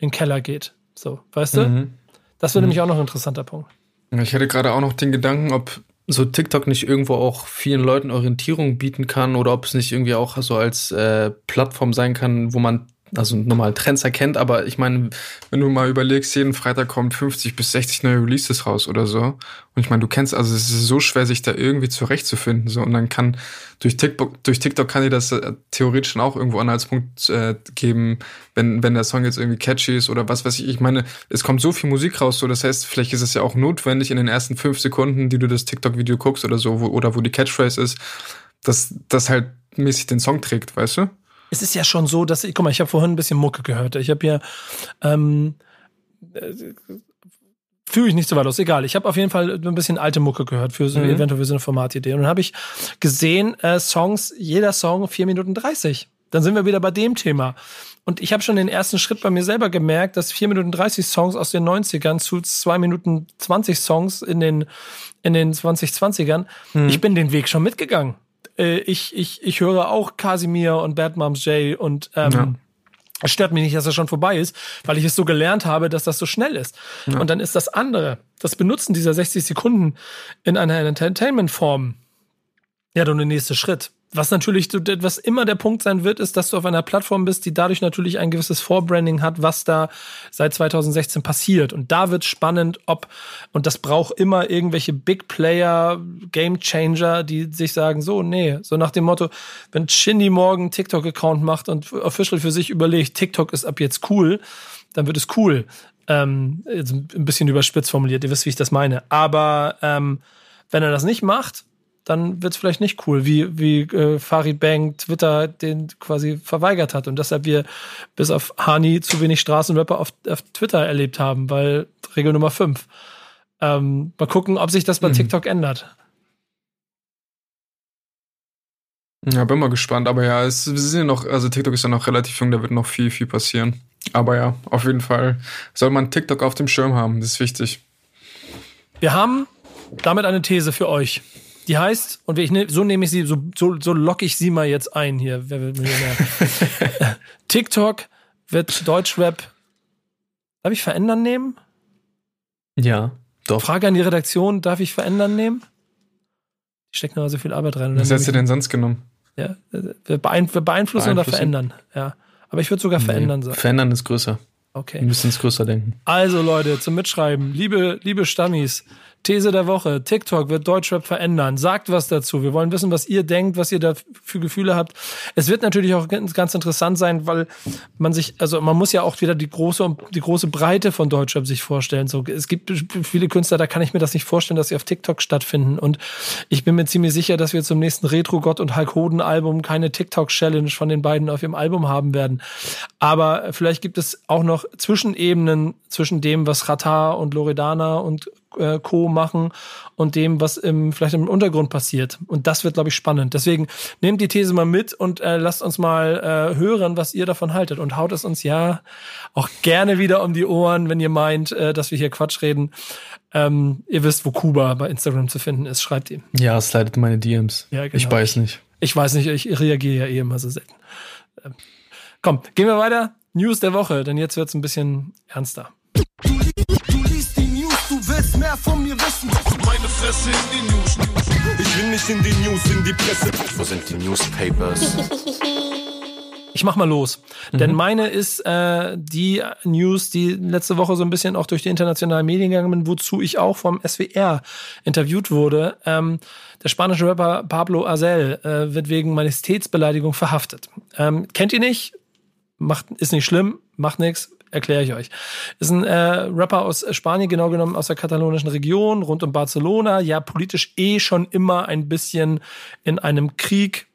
in den Keller geht. So, weißt du? Mhm. Das wäre mhm. nämlich auch noch ein interessanter Punkt. Ich hatte gerade auch noch den Gedanken, ob so TikTok nicht irgendwo auch vielen Leuten Orientierung bieten kann oder ob es nicht irgendwie auch so als äh, Plattform sein kann, wo man also normal Trends erkennt, aber ich meine, wenn du mal überlegst, jeden Freitag kommt 50 bis 60 neue Releases raus oder so. Und ich meine, du kennst, also es ist so schwer, sich da irgendwie zurechtzufinden. So, und dann kann durch TikTok, durch TikTok kann dir das äh, theoretisch schon auch irgendwo Anhaltspunkt äh, geben, wenn, wenn der Song jetzt irgendwie catchy ist oder was weiß ich. Ich meine, es kommt so viel Musik raus, so das heißt, vielleicht ist es ja auch notwendig in den ersten fünf Sekunden, die du das TikTok-Video guckst oder so, wo, oder wo die Catchphrase ist, dass das halt mäßig den Song trägt, weißt du? Es ist ja schon so, dass ich, guck mal, ich habe vorhin ein bisschen Mucke gehört. Ich habe ja, ähm, äh, fühle ich nicht so weit aus, egal. Ich habe auf jeden Fall ein bisschen alte Mucke gehört für so, mhm. eventuell für so eine Formatidee. Und dann habe ich gesehen, äh, Songs, jeder Song vier Minuten dreißig. Dann sind wir wieder bei dem Thema. Und ich habe schon den ersten Schritt bei mir selber gemerkt, dass vier Minuten dreißig Songs aus den 90ern zu zwei Minuten zwanzig Songs in den, in den 2020ern, mhm. ich bin den Weg schon mitgegangen äh, ich, ich, ich höre auch Casimir und Bad Moms J und ähm, ja. Es stört mich nicht, dass er schon vorbei ist, weil ich es so gelernt habe, dass das so schnell ist. Ja. Und dann ist das andere, das Benutzen dieser 60 Sekunden in einer Entertainment-Form, ja, dann der nächste Schritt. Was natürlich, was immer der Punkt sein wird, ist, dass du auf einer Plattform bist, die dadurch natürlich ein gewisses Vorbranding hat, was da seit 2016 passiert. Und da wird spannend, ob, und das braucht immer irgendwelche Big Player, Game Changer, die sich sagen, so, nee, so nach dem Motto, wenn Shindy morgen TikTok-Account macht und official für sich überlegt, TikTok ist ab jetzt cool, dann wird es cool. Ähm, jetzt ein bisschen überspitzt formuliert, ihr wisst, wie ich das meine. Aber ähm, wenn er das nicht macht, dann wird es vielleicht nicht cool, wie, wie äh, Farid Bang Twitter den quasi verweigert hat und deshalb wir bis auf Hani zu wenig Straßenrapper auf, auf Twitter erlebt haben, weil Regel Nummer 5. Ähm, mal gucken, ob sich das bei mhm. TikTok ändert. Ja, bin mal gespannt, aber ja, es, wir sind ja noch, also TikTok ist ja noch relativ jung, da wird noch viel, viel passieren. Aber ja, auf jeden Fall soll man TikTok auf dem Schirm haben, das ist wichtig. Wir haben damit eine These für euch. Die heißt, und ich, ne, so nehme ich sie, so, so, so locke ich sie mal jetzt ein hier. Wer will Millionär? TikTok wird Deutschrap, darf ich verändern nehmen? Ja, doch. Frage an die Redaktion, darf ich verändern nehmen? Ich stecke noch so viel Arbeit rein. Was hättest du denn sonst genommen? Ja, wir, beeinflussen, wir beeinflussen oder verändern. Ja. Aber ich würde sogar verändern sagen. Verändern ist größer. Okay. Wir müssen es größer denken. Also Leute, zum Mitschreiben. Liebe, liebe Stammis, These der Woche. TikTok wird Deutschrap verändern. Sagt was dazu. Wir wollen wissen, was ihr denkt, was ihr da für Gefühle habt. Es wird natürlich auch ganz interessant sein, weil man sich, also man muss ja auch wieder die große, die große Breite von Deutschrap sich vorstellen. So, es gibt viele Künstler, da kann ich mir das nicht vorstellen, dass sie auf TikTok stattfinden. Und ich bin mir ziemlich sicher, dass wir zum nächsten Retro-Gott und Hulk Hoden Album keine TikTok-Challenge von den beiden auf ihrem Album haben werden. Aber vielleicht gibt es auch noch Zwischenebenen zwischen dem, was Rata und Loredana und äh, Co. machen und dem, was im, vielleicht im Untergrund passiert. Und das wird, glaube ich, spannend. Deswegen nehmt die These mal mit und äh, lasst uns mal äh, hören, was ihr davon haltet. Und haut es uns ja auch gerne wieder um die Ohren, wenn ihr meint, äh, dass wir hier Quatsch reden. Ähm, ihr wisst, wo Kuba bei Instagram zu finden ist. Schreibt ihm. Ja, es leitet meine DMs. Ja, genau. Ich weiß nicht. Ich weiß nicht, ich reagiere ja eh immer so selten. Ähm, komm, gehen wir weiter. News der Woche, denn jetzt wird es ein bisschen ernster willst mehr von mir wissen. Meine Fresse in die News. Ich will nicht in die News, in die Presse. Wo sind die Newspapers? Ich mach mal los. Mhm. Denn meine ist äh, die News, die letzte Woche so ein bisschen auch durch die internationalen Medien gegangen bin, wozu ich auch vom SWR interviewt wurde. Ähm, der spanische Rapper Pablo Azel äh, wird wegen Majestätsbeleidigung verhaftet. Ähm, kennt ihr nicht? Macht, ist nicht schlimm, macht nichts erkläre ich euch. Ist ein äh, Rapper aus Spanien, genau genommen aus der katalonischen Region, rund um Barcelona. Ja, politisch eh schon immer ein bisschen in einem Krieg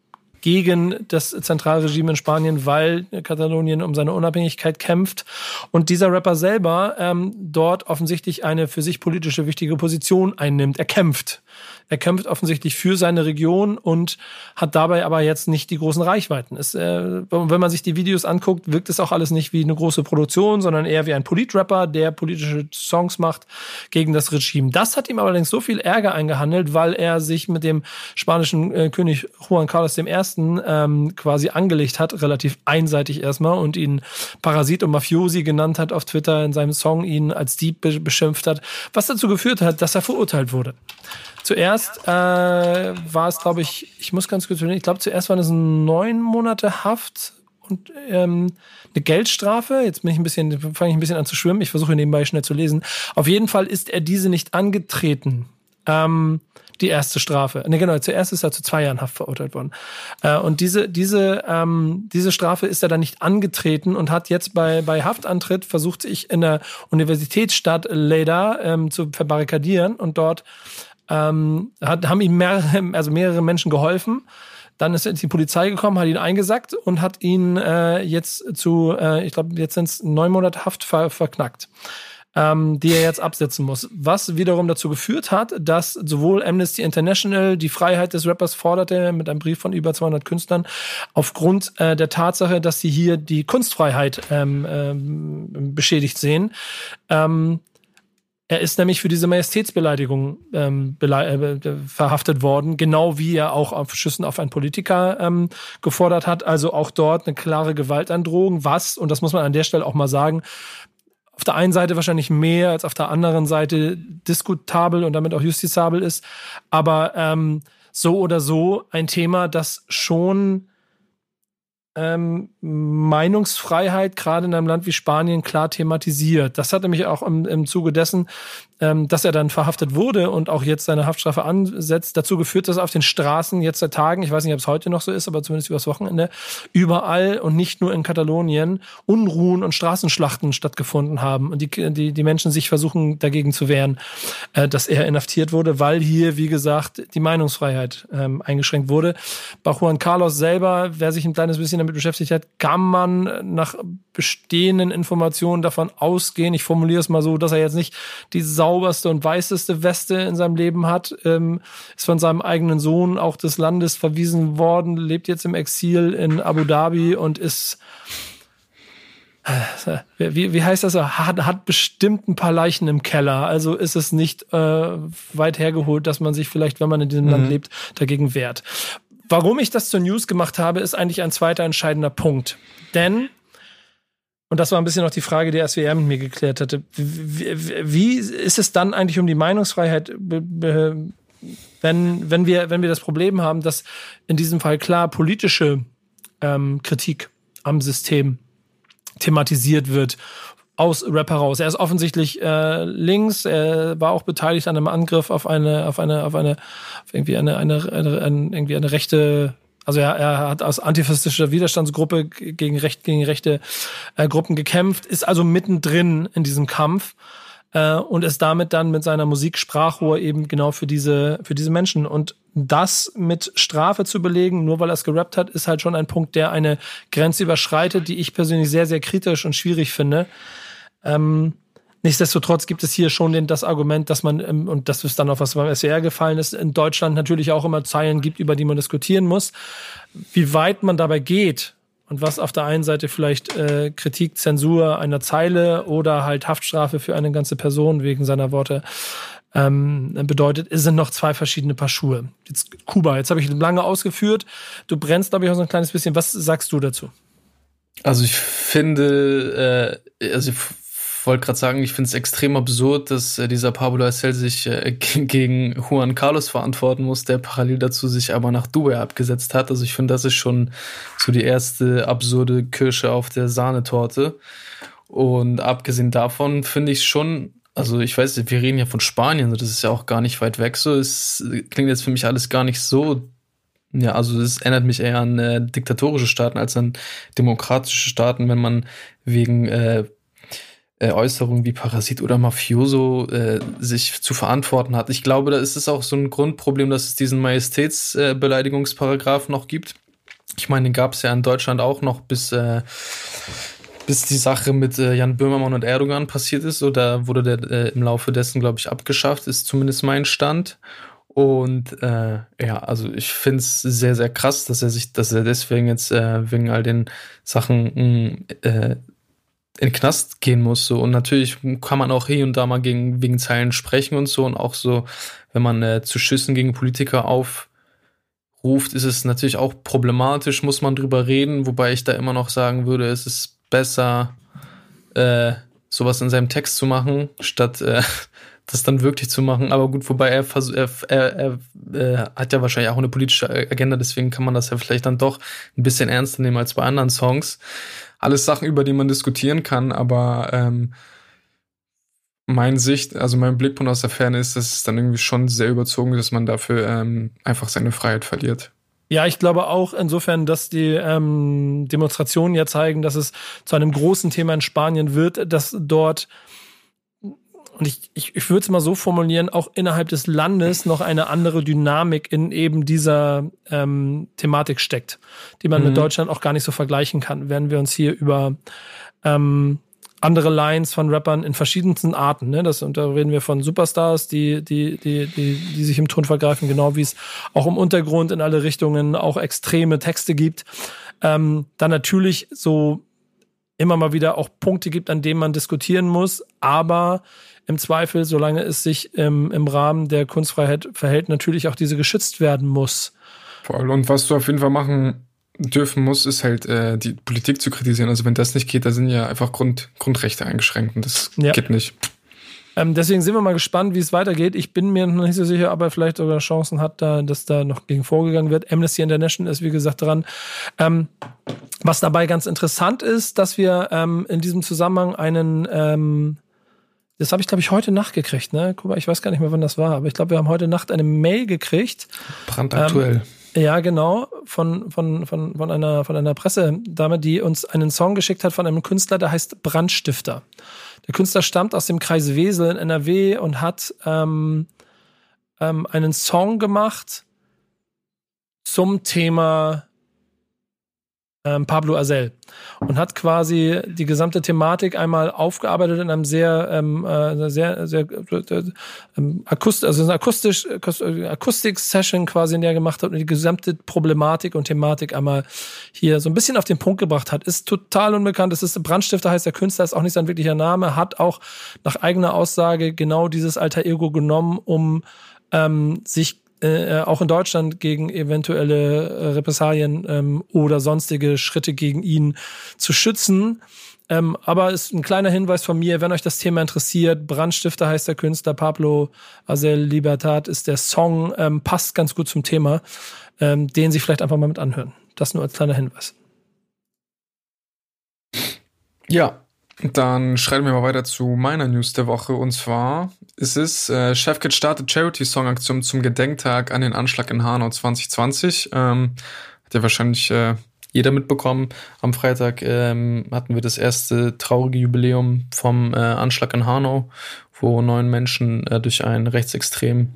gegen das Zentralregime in Spanien, weil Katalonien um seine Unabhängigkeit kämpft. Und dieser Rapper selber ähm, dort offensichtlich eine für sich politische wichtige Position einnimmt. Er kämpft. Er kämpft offensichtlich für seine Region und hat dabei aber jetzt nicht die großen Reichweiten. Es, äh, wenn man sich die Videos anguckt, wirkt es auch alles nicht wie eine große Produktion, sondern eher wie ein Politrapper, der politische Songs macht gegen das Regime. Das hat ihm allerdings so viel Ärger eingehandelt, weil er sich mit dem spanischen äh, König Juan Carlos I. Ähm, quasi angelegt hat, relativ einseitig erstmal und ihn Parasit und Mafiosi genannt hat auf Twitter in seinem Song, ihn als Dieb beschimpft hat, was dazu geführt hat, dass er verurteilt wurde. Zuerst äh, war es, glaube ich, ich muss ganz kurz ich glaube, zuerst waren es neun Monate Haft und ähm, eine Geldstrafe. Jetzt bin ich ein bisschen, fange ich ein bisschen an zu schwimmen. Ich versuche nebenbei schnell zu lesen. Auf jeden Fall ist er diese nicht angetreten. Ähm, die erste Strafe. Ne, genau, zuerst ist er zu zwei Jahren Haft verurteilt worden. Äh, und diese, diese, ähm, diese Strafe ist er dann nicht angetreten und hat jetzt bei, bei Haftantritt versucht, sich in der Universitätsstadt Leda ähm, zu verbarrikadieren und dort ähm, hat, haben ihm mehrere, also mehrere Menschen geholfen. Dann ist die Polizei gekommen, hat ihn eingesackt und hat ihn äh, jetzt zu, äh, ich glaube, jetzt sind es neun Monate Haft ver verknackt, ähm, die er jetzt absetzen muss. Was wiederum dazu geführt hat, dass sowohl Amnesty International die Freiheit des Rappers forderte mit einem Brief von über 200 Künstlern aufgrund äh, der Tatsache, dass sie hier die Kunstfreiheit ähm, ähm, beschädigt sehen. Ähm, er ist nämlich für diese Majestätsbeleidigung ähm, äh, verhaftet worden, genau wie er auch auf Schüssen auf einen Politiker ähm, gefordert hat. Also auch dort eine klare Gewaltandrohung, was, und das muss man an der Stelle auch mal sagen, auf der einen Seite wahrscheinlich mehr als auf der anderen Seite diskutabel und damit auch justizabel ist. Aber ähm, so oder so ein Thema, das schon ähm, Meinungsfreiheit gerade in einem Land wie Spanien klar thematisiert. Das hat nämlich auch im, im Zuge dessen, ähm, dass er dann verhaftet wurde und auch jetzt seine Haftstrafe ansetzt, dazu geführt, dass auf den Straßen jetzt seit Tagen, ich weiß nicht, ob es heute noch so ist, aber zumindest übers Wochenende, überall und nicht nur in Katalonien Unruhen und Straßenschlachten stattgefunden haben und die, die, die Menschen sich versuchen dagegen zu wehren, äh, dass er inhaftiert wurde, weil hier, wie gesagt, die Meinungsfreiheit ähm, eingeschränkt wurde. Bei Juan Carlos selber, wer sich ein kleines bisschen damit beschäftigt hat, kann man nach bestehenden Informationen davon ausgehen, ich formuliere es mal so, dass er jetzt nicht die sauberste und weißeste Weste in seinem Leben hat, ähm, ist von seinem eigenen Sohn auch des Landes verwiesen worden, lebt jetzt im Exil in Abu Dhabi und ist äh, wie, wie heißt das? Hat, hat bestimmt ein paar Leichen im Keller. Also ist es nicht äh, weit hergeholt, dass man sich vielleicht, wenn man in diesem mhm. Land lebt, dagegen wehrt. Warum ich das zur News gemacht habe, ist eigentlich ein zweiter entscheidender Punkt. Denn und das war ein bisschen noch die Frage, die SWR mit mir geklärt hatte. Wie, wie ist es dann eigentlich um die Meinungsfreiheit, wenn, wenn, wir, wenn wir das Problem haben, dass in diesem Fall klar politische ähm, Kritik am System thematisiert wird aus Rap heraus. Er ist offensichtlich äh, links, er war auch beteiligt an einem Angriff auf eine, auf eine, auf eine, auf irgendwie eine, eine, eine, eine irgendwie eine rechte also er, er hat aus antifaschistischer Widerstandsgruppe gegen, recht, gegen rechte äh, Gruppen gekämpft, ist also mittendrin in diesem Kampf äh, und ist damit dann mit seiner Musik Sprachrohr eben genau für diese, für diese Menschen. Und das mit Strafe zu belegen, nur weil er es gerappt hat, ist halt schon ein Punkt, der eine Grenze überschreitet, die ich persönlich sehr, sehr kritisch und schwierig finde. Ähm, Nichtsdestotrotz gibt es hier schon den, das Argument, dass man, ähm, und das ist dann auch was beim SWR gefallen ist, in Deutschland natürlich auch immer Zeilen gibt, über die man diskutieren muss. Wie weit man dabei geht und was auf der einen Seite vielleicht äh, Kritik, Zensur einer Zeile oder halt Haftstrafe für eine ganze Person wegen seiner Worte ähm, bedeutet, sind noch zwei verschiedene Paar Schuhe. Jetzt Kuba, jetzt habe ich lange ausgeführt. Du brennst, glaube ich, auch so ein kleines bisschen. Was sagst du dazu? Also ich finde, äh, also wollte gerade sagen, ich finde es extrem absurd, dass äh, dieser Pablo Esel sich äh, gegen Juan Carlos verantworten muss, der parallel dazu sich aber nach Dubai abgesetzt hat. Also ich finde, das ist schon so die erste absurde Kirsche auf der Sahnetorte. Und abgesehen davon finde ich schon, also ich weiß, wir reden ja von Spanien, das ist ja auch gar nicht weit weg. So, es klingt jetzt für mich alles gar nicht so ja, also es erinnert mich eher an äh, diktatorische Staaten als an demokratische Staaten, wenn man wegen äh, äh, Äußerungen wie Parasit oder Mafioso äh, sich zu verantworten hat. Ich glaube, da ist es auch so ein Grundproblem, dass es diesen Majestätsbeleidigungsparagraph noch gibt. Ich meine, den gab es ja in Deutschland auch noch bis, äh, bis die Sache mit äh, Jan Böhmermann und Erdogan passiert ist. Oder wurde der äh, im Laufe dessen, glaube ich, abgeschafft, ist zumindest mein Stand. Und äh, ja, also ich finde es sehr, sehr krass, dass er sich, dass er deswegen jetzt äh, wegen all den Sachen äh, in den Knast gehen muss. So. Und natürlich kann man auch hier und da mal gegen, wegen Zeilen sprechen und so. Und auch so, wenn man äh, zu Schüssen gegen Politiker aufruft, ist es natürlich auch problematisch, muss man drüber reden. Wobei ich da immer noch sagen würde, es ist besser, äh, sowas in seinem Text zu machen, statt äh, das dann wirklich zu machen. Aber gut, wobei er, er, er, er hat ja wahrscheinlich auch eine politische Agenda, deswegen kann man das ja vielleicht dann doch ein bisschen ernster nehmen als bei anderen Songs. Alles Sachen, über die man diskutieren kann, aber ähm, mein Sicht, also mein Blickpunkt aus der Ferne ist, dass es dann irgendwie schon sehr überzogen ist, dass man dafür ähm, einfach seine Freiheit verliert. Ja, ich glaube auch insofern, dass die ähm, Demonstrationen ja zeigen, dass es zu einem großen Thema in Spanien wird, dass dort und ich, ich, ich würde es mal so formulieren, auch innerhalb des Landes noch eine andere Dynamik in eben dieser ähm, Thematik steckt, die man mhm. mit Deutschland auch gar nicht so vergleichen kann. Werden wir uns hier über ähm, andere Lines von Rappern in verschiedensten Arten, ne? Das, und da reden wir von Superstars, die, die, die, die, die sich im Ton vergreifen, genau wie es auch im Untergrund in alle Richtungen auch extreme Texte gibt. Ähm, dann natürlich so immer mal wieder auch Punkte gibt, an denen man diskutieren muss, aber im Zweifel, solange es sich im, im Rahmen der Kunstfreiheit verhält, natürlich auch diese geschützt werden muss. Voll. Und was du auf jeden Fall machen dürfen musst, ist halt äh, die Politik zu kritisieren. Also wenn das nicht geht, da sind ja einfach Grund, Grundrechte eingeschränkt und das ja. geht nicht. Ähm, deswegen sind wir mal gespannt, wie es weitergeht. Ich bin mir noch nicht so sicher, ob er vielleicht sogar Chancen hat, da, dass da noch gegen vorgegangen wird. Amnesty International ist, wie gesagt, dran. Ähm, was dabei ganz interessant ist, dass wir ähm, in diesem Zusammenhang einen ähm, das habe ich, glaube ich, heute Nacht gekriegt. Ne? Guck mal, ich weiß gar nicht mehr, wann das war, aber ich glaube, wir haben heute Nacht eine Mail gekriegt. Brandaktuell. Ähm, ja, genau, von, von, von, von, einer, von einer Pressedame, die uns einen Song geschickt hat von einem Künstler, der heißt Brandstifter. Der Künstler stammt aus dem Kreis Wesel in NRW und hat ähm, ähm, einen Song gemacht zum Thema ähm, Pablo Azel und hat quasi die gesamte Thematik einmal aufgearbeitet in einem sehr, ähm, äh, sehr, sehr äh, ähm, akustisch, also eine akustisch, Akustik-Session quasi, in der er gemacht hat und die gesamte Problematik und Thematik einmal hier so ein bisschen auf den Punkt gebracht hat. Ist total unbekannt. Es ist Brandstifter, heißt der Künstler, ist auch nicht sein wirklicher Name, hat auch nach eigener Aussage genau dieses alter Ego genommen, um ähm, sich äh, auch in Deutschland gegen eventuelle äh, Repressalien ähm, oder sonstige Schritte gegen ihn zu schützen. Ähm, aber ist ein kleiner Hinweis von mir, wenn euch das Thema interessiert, Brandstifter heißt der Künstler, Pablo Azel Libertad ist der Song, ähm, passt ganz gut zum Thema, ähm, den sich vielleicht einfach mal mit anhören. Das nur als kleiner Hinweis. Ja, dann schreiten wir mal weiter zu meiner News der Woche. Und zwar ist es, äh, Chefkit startet Charity-Song-Aktion zum Gedenktag an den Anschlag in Hanau 2020. Ähm, hat ja wahrscheinlich äh, jeder mitbekommen. Am Freitag ähm, hatten wir das erste traurige Jubiläum vom äh, Anschlag in Hanau, wo neun Menschen äh, durch einen rechtsextremen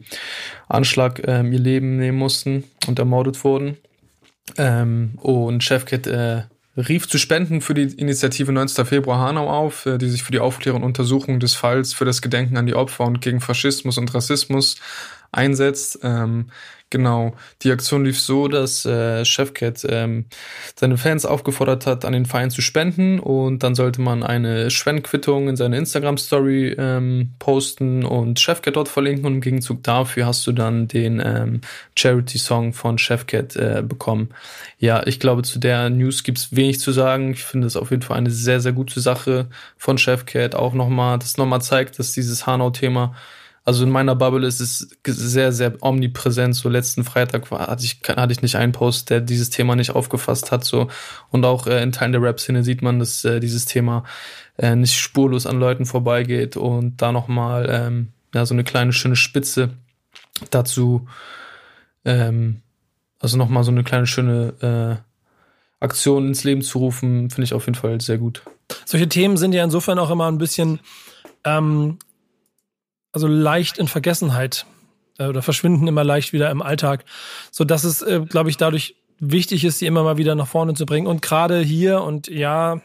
Anschlag äh, ihr Leben nehmen mussten und ermordet wurden. Ähm, und Chefkit äh, rief zu Spenden für die Initiative 19. Februar Hanau auf, äh, die sich für die Aufklärung und Untersuchung des Falls, für das Gedenken an die Opfer und gegen Faschismus und Rassismus einsetzt. Ähm, Genau, die Aktion lief so, dass äh, Chefcat ähm, seine Fans aufgefordert hat, an den Verein zu spenden und dann sollte man eine Spendenquittung in seine Instagram-Story ähm, posten und Chefcat dort verlinken und im Gegenzug dafür hast du dann den ähm, Charity-Song von Chefcat äh, bekommen. Ja, ich glaube, zu der News gibt's wenig zu sagen. Ich finde es auf jeden Fall eine sehr, sehr gute Sache von Chefcat. Auch nochmal, das nochmal zeigt, dass dieses Hanau-Thema also in meiner Bubble ist es sehr, sehr omnipräsent. So letzten Freitag war, hatte ich, hatte ich nicht einen Post, der dieses Thema nicht aufgefasst hat. So. Und auch äh, in Teilen der Rap-Szene sieht man, dass äh, dieses Thema äh, nicht spurlos an Leuten vorbeigeht und da nochmal ähm, ja, so eine kleine schöne Spitze dazu, ähm, also nochmal so eine kleine schöne äh, Aktion ins Leben zu rufen, finde ich auf jeden Fall sehr gut. Solche Themen sind ja insofern auch immer ein bisschen ähm, also leicht in Vergessenheit äh, oder verschwinden immer leicht wieder im Alltag, so dass es, äh, glaube ich, dadurch wichtig ist, die immer mal wieder nach vorne zu bringen. Und gerade hier und ja,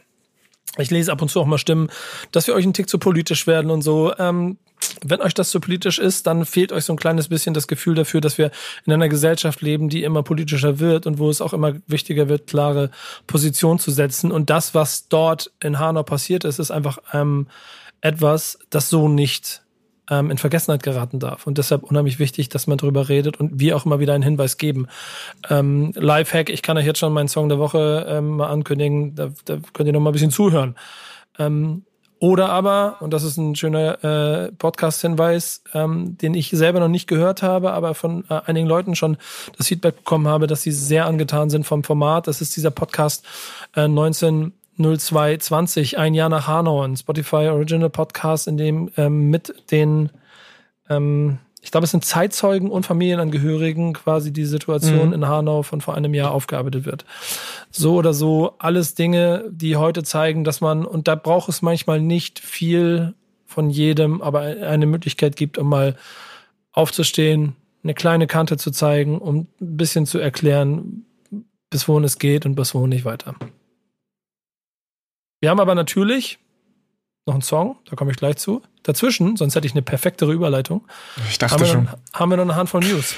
ich lese ab und zu auch mal Stimmen, dass wir euch einen Tick zu politisch werden und so. Ähm, wenn euch das zu politisch ist, dann fehlt euch so ein kleines bisschen das Gefühl dafür, dass wir in einer Gesellschaft leben, die immer politischer wird und wo es auch immer wichtiger wird, klare Position zu setzen. Und das, was dort in Hanau passiert ist, ist einfach ähm, etwas, das so nicht ähm, in Vergessenheit geraten darf. Und deshalb unheimlich wichtig, dass man darüber redet und wir auch immer wieder einen Hinweis geben. Ähm, Lifehack, ich kann euch jetzt schon meinen Song der Woche ähm, mal ankündigen, da, da könnt ihr noch mal ein bisschen zuhören. Ähm, oder aber, und das ist ein schöner äh, Podcast-Hinweis, ähm, den ich selber noch nicht gehört habe, aber von äh, einigen Leuten schon das Feedback bekommen habe, dass sie sehr angetan sind vom Format. Das ist dieser Podcast äh, 19 0220, ein Jahr nach Hanau, ein Spotify Original Podcast, in dem ähm, mit den, ähm, ich glaube, es sind Zeitzeugen und Familienangehörigen quasi die Situation mhm. in Hanau von vor einem Jahr aufgearbeitet wird. So oder so, alles Dinge, die heute zeigen, dass man, und da braucht es manchmal nicht viel von jedem, aber eine Möglichkeit gibt, um mal aufzustehen, eine kleine Kante zu zeigen, um ein bisschen zu erklären, bis wohin es geht und bis wohin nicht weiter. Wir haben aber natürlich noch einen Song, da komme ich gleich zu. Dazwischen, sonst hätte ich eine perfektere Überleitung. Ich dachte haben schon. Noch, haben wir noch eine Handvoll News.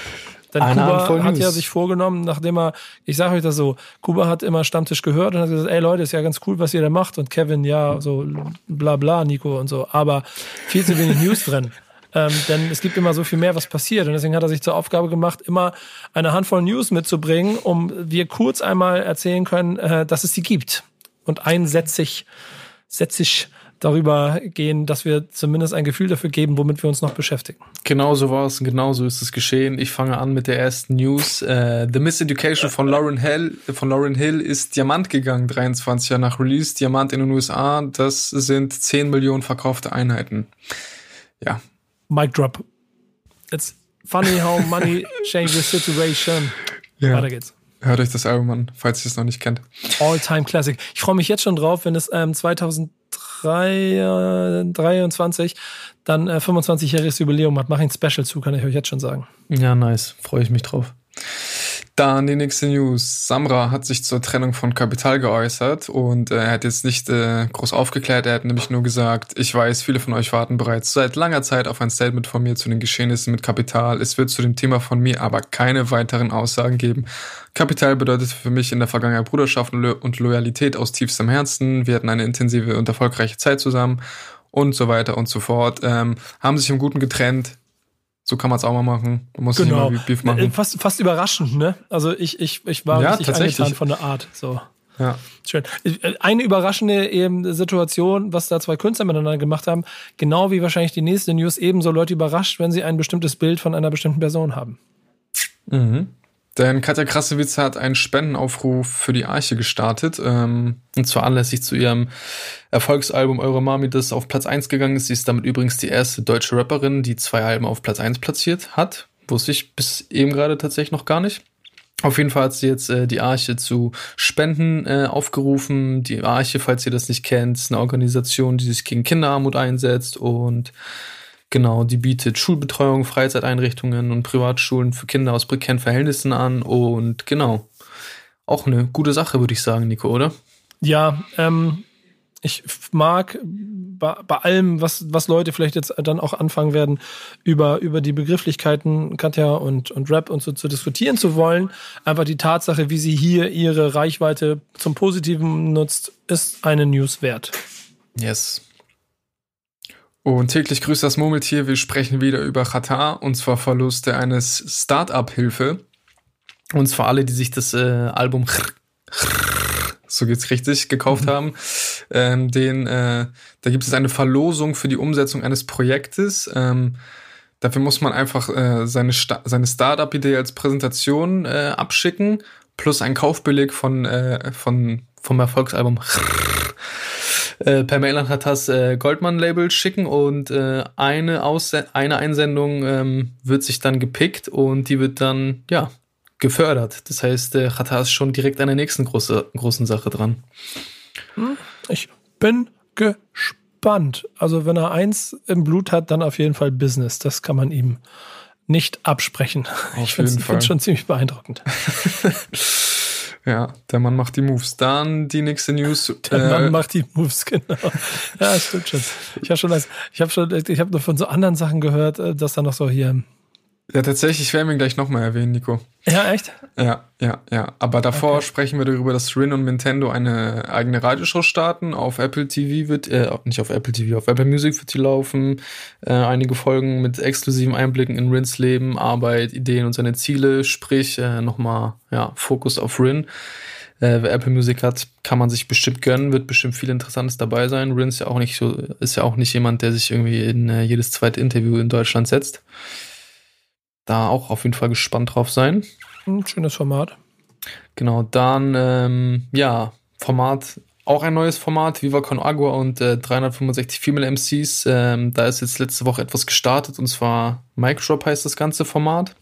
Denn Eine Kuba Handvoll hat News. ja sich vorgenommen, nachdem er, ich sage euch das so, Kuba hat immer Stammtisch gehört und hat gesagt, ey Leute, ist ja ganz cool, was ihr da macht. Und Kevin, ja, so bla bla, Nico und so. Aber viel zu wenig News drin. Ähm, denn es gibt immer so viel mehr, was passiert. Und deswegen hat er sich zur Aufgabe gemacht, immer eine Handvoll News mitzubringen, um wir kurz einmal erzählen können, äh, dass es sie gibt. Und einsätzig, sätzig darüber gehen, dass wir zumindest ein Gefühl dafür geben, womit wir uns noch beschäftigen. Genau so war es und genau so ist es geschehen. Ich fange an mit der ersten News. Äh, The Miseducation von Lauren Hill, von Lauren Hill ist Diamant gegangen, 23 Jahre nach Release. Diamant in den USA, das sind 10 Millionen verkaufte Einheiten. Ja, Mic drop. It's funny how money changes situation. Ja. Weiter geht's. Hört euch das Album an, falls ihr es noch nicht kennt. All-time Classic. Ich freue mich jetzt schon drauf, wenn es ähm, 2023 dann äh, 25-jähriges Jubiläum hat. Mach ein Special zu, kann ich euch jetzt schon sagen. Ja, nice. Freue ich mich drauf. Dann die nächste News. Samra hat sich zur Trennung von Kapital geäußert und äh, er hat jetzt nicht äh, groß aufgeklärt. Er hat nämlich nur gesagt, ich weiß, viele von euch warten bereits seit langer Zeit auf ein Statement von mir zu den Geschehnissen mit Kapital. Es wird zu dem Thema von mir aber keine weiteren Aussagen geben. Kapital bedeutet für mich in der Vergangenheit Bruderschaft und Lo- und Loyalität aus tiefstem Herzen. Wir hatten eine intensive und erfolgreiche Zeit zusammen und so weiter und so fort. Ähm, haben sich im Guten getrennt. So kann man es auch mal machen. Man muss Genau. nicht immer Beef Äh, machen. Fast, fast überraschend, ne? Also ich, ich, ich war Ja, richtig tatsächlich. angetan von der Art. So. Ja. Schön. Äh, Eine überraschende eben Situation, was da zwei Künstler miteinander gemacht haben, genau wie wahrscheinlich die nächste News ebenso Leute überrascht, wenn sie ein bestimmtes Bild von einer bestimmten Person haben. Mhm. Denn Katja Krassewitz hat einen Spendenaufruf für die Arche gestartet. Ähm, und zwar anlässlich zu ihrem Erfolgsalbum Eure Mami, das auf Platz 1 gegangen ist. Sie ist damit übrigens die erste deutsche Rapperin, die zwei Alben auf Platz 1 platziert hat. Wusste ich bis eben gerade tatsächlich noch gar nicht. Auf jeden Fall hat sie jetzt äh, die Arche zu Spenden äh, aufgerufen. Die Arche, falls ihr das nicht kennt, ist eine Organisation, die sich gegen Kinderarmut einsetzt und Genau, die bietet Schulbetreuung, Freizeiteinrichtungen und Privatschulen für Kinder aus prekären Verhältnissen an und genau. Auch eine gute Sache, würde ich sagen, Nico, oder? Ja, ähm, ich mag bei, bei allem, was, was Leute vielleicht jetzt dann auch anfangen werden, über, über die Begrifflichkeiten Katja und, und Rap und so zu diskutieren zu wollen, einfach die Tatsache, wie sie hier ihre Reichweite zum Positiven nutzt, ist eine News wert. Yes. Und täglich grüßt das Murmeltier. Wir sprechen wieder über Qatar und zwar Verluste eines Start-up-Hilfe. Und zwar alle, die sich das äh, Album so geht's richtig gekauft haben. Ähm, den, äh, da gibt es eine Verlosung für die Umsetzung eines Projektes. Ähm, dafür muss man einfach äh, seine, Sta seine Startup-Idee als Präsentation äh, abschicken, plus ein Kaufbeleg von, äh, von vom Erfolgsalbum äh, per Mail an Hatas äh, Goldman-Label schicken und äh, eine, Ausse eine Einsendung ähm, wird sich dann gepickt und die wird dann, ja, gefördert. Das heißt, äh, Hatas ist schon direkt an der nächsten große, großen Sache dran. Ich bin gespannt. Also wenn er eins im Blut hat, dann auf jeden Fall Business. Das kann man ihm nicht absprechen. Auf ich finde es schon ziemlich beeindruckend. Ja, der Mann macht die Moves. Dann die nächste News. Der äh, Mann macht die Moves, genau. Ja, stimmt schon. Ich habe schon, ich habe schon, ich habe noch von so anderen Sachen gehört, äh, dass da noch so hier ja, tatsächlich werden wir ihn gleich nochmal erwähnen, Nico. Ja, echt? Ja, ja, ja. Aber davor okay. sprechen wir darüber, dass Rin und Nintendo eine eigene Radioshow starten. Auf Apple TV wird, äh, nicht auf Apple TV, auf Apple Music wird die laufen. Äh, einige Folgen mit exklusiven Einblicken in Rins Leben, Arbeit, Ideen und seine Ziele. Sprich, äh, nochmal, ja, Fokus auf Rin. Äh, wer Apple Music hat, kann man sich bestimmt gönnen, wird bestimmt viel Interessantes dabei sein. Rin ist ja auch nicht so, ist ja auch nicht jemand, der sich irgendwie in äh, jedes zweite Interview in Deutschland setzt da auch auf jeden Fall gespannt drauf sein. Ein schönes Format. Genau, dann, ähm, ja, Format, auch ein neues Format, Viva Con Agua und äh, 365 Female MCs. Ähm, da ist jetzt letzte Woche etwas gestartet und zwar Microshop heißt das ganze Format.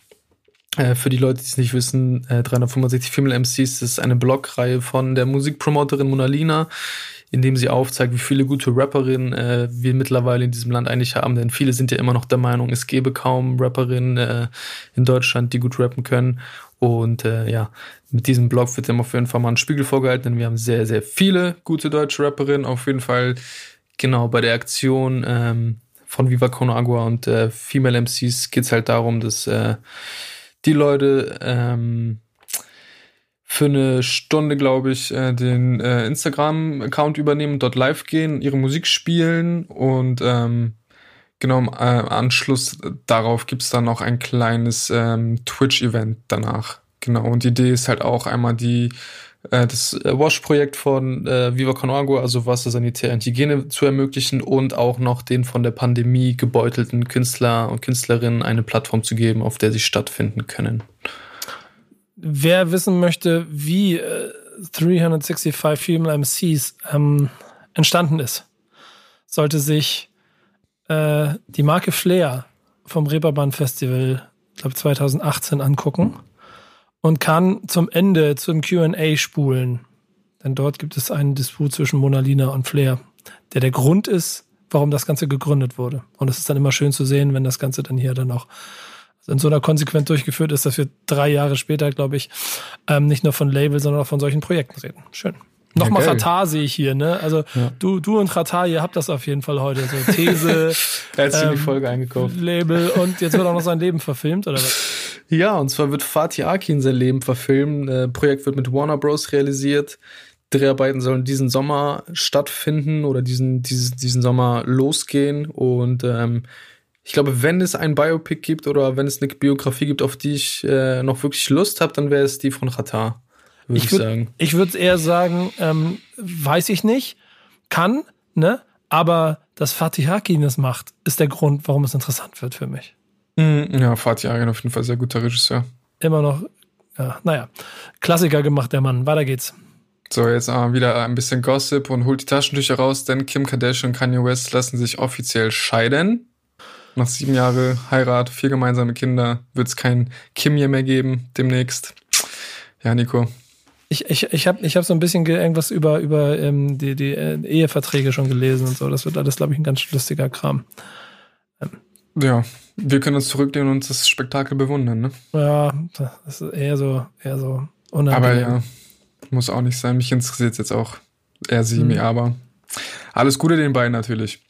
Äh, für die Leute, die es nicht wissen, äh, 365 Female MCs ist eine Blogreihe von der Musikpromoterin Mona Lina, in dem sie aufzeigt, wie viele gute Rapperinnen äh, wir mittlerweile in diesem Land eigentlich haben. Denn viele sind ja immer noch der Meinung, es gäbe kaum Rapperinnen äh, in Deutschland, die gut rappen können. Und äh, ja, mit diesem Blog wird dem auf jeden Fall mal ein Spiegel vorgehalten, denn wir haben sehr, sehr viele gute deutsche Rapperinnen. Auf jeden Fall genau bei der Aktion ähm, von Viva Con Agua und äh, Female MCs geht es halt darum, dass äh, die Leute ähm, für eine Stunde, glaube ich, äh, den äh, Instagram-Account übernehmen, dort live gehen, ihre Musik spielen und ähm, genau im äh, Anschluss darauf gibt's dann noch ein kleines ähm, Twitch-Event danach. Genau, und die Idee ist halt auch einmal die äh, das äh, Wash-Projekt von äh, Viva Con Agua, also Wasser, Sanitär und Hygiene zu ermöglichen und auch noch den von der Pandemie gebeutelten Künstler und Künstlerinnen eine Plattform zu geben, auf der sie stattfinden können. Wer wissen möchte, wie äh, 365 Female MCs ähm, entstanden ist, sollte sich äh, die Marke Flair vom Reeperbahn Festival, glaube 2018, angucken und kann zum Ende zum QA spulen. Denn dort gibt es einen Disput zwischen Mona Lina und Flair, der der Grund ist, warum das Ganze gegründet wurde. Und es ist dann immer schön zu sehen, wenn das Ganze dann hier dann auch in so einer konsequent durchgeführt ist, dass wir drei Jahre später, glaube ich, ähm, nicht nur von Label, sondern auch von solchen Projekten reden. Schön. Nochmal ja, Qatar sehe ich hier, ne? Also ja. du, du und Qatar, ihr habt das auf jeden Fall heute. So These, er hat ähm, die Folge eingekauft. Label und jetzt wird auch noch sein Leben verfilmt, oder was? Ja, und zwar wird Fatih Akin sein Leben verfilmen. Äh, Projekt wird mit Warner Bros. realisiert. Dreharbeiten sollen diesen Sommer stattfinden oder diesen, diesen, diesen Sommer losgehen. Und ähm, ich glaube, wenn es ein Biopic gibt oder wenn es eine Biografie gibt, auf die ich äh, noch wirklich Lust habe, dann wäre es die von Qatar, würde ich, würd, ich sagen. Ich würde eher sagen, ähm, weiß ich nicht, kann, ne? Aber dass Fatih Akin das macht, ist der Grund, warum es interessant wird für mich. Mhm, ja, Fatih Akin auf jeden Fall sehr guter Regisseur. Immer noch, ja, naja, Klassiker gemacht, der Mann. Weiter geht's. So, jetzt äh, wieder ein bisschen Gossip und holt die Taschentücher raus, denn Kim Kardashian und Kanye West lassen sich offiziell scheiden. Nach sieben Jahren Heirat, vier gemeinsame Kinder, wird es kein Kim mehr geben demnächst. Ja, Nico. Ich, ich, ich habe ich hab so ein bisschen irgendwas über, über ähm, die, die äh, Eheverträge schon gelesen und so. Das wird alles, glaube ich, ein ganz lustiger Kram. Ähm. Ja, wir können uns zurücklehnen und das Spektakel bewundern, ne? Ja, das ist eher so, eher so unangenehm. Aber ja, muss auch nicht sein. Mich interessiert jetzt auch eher sie, mhm. aber alles Gute den beiden natürlich.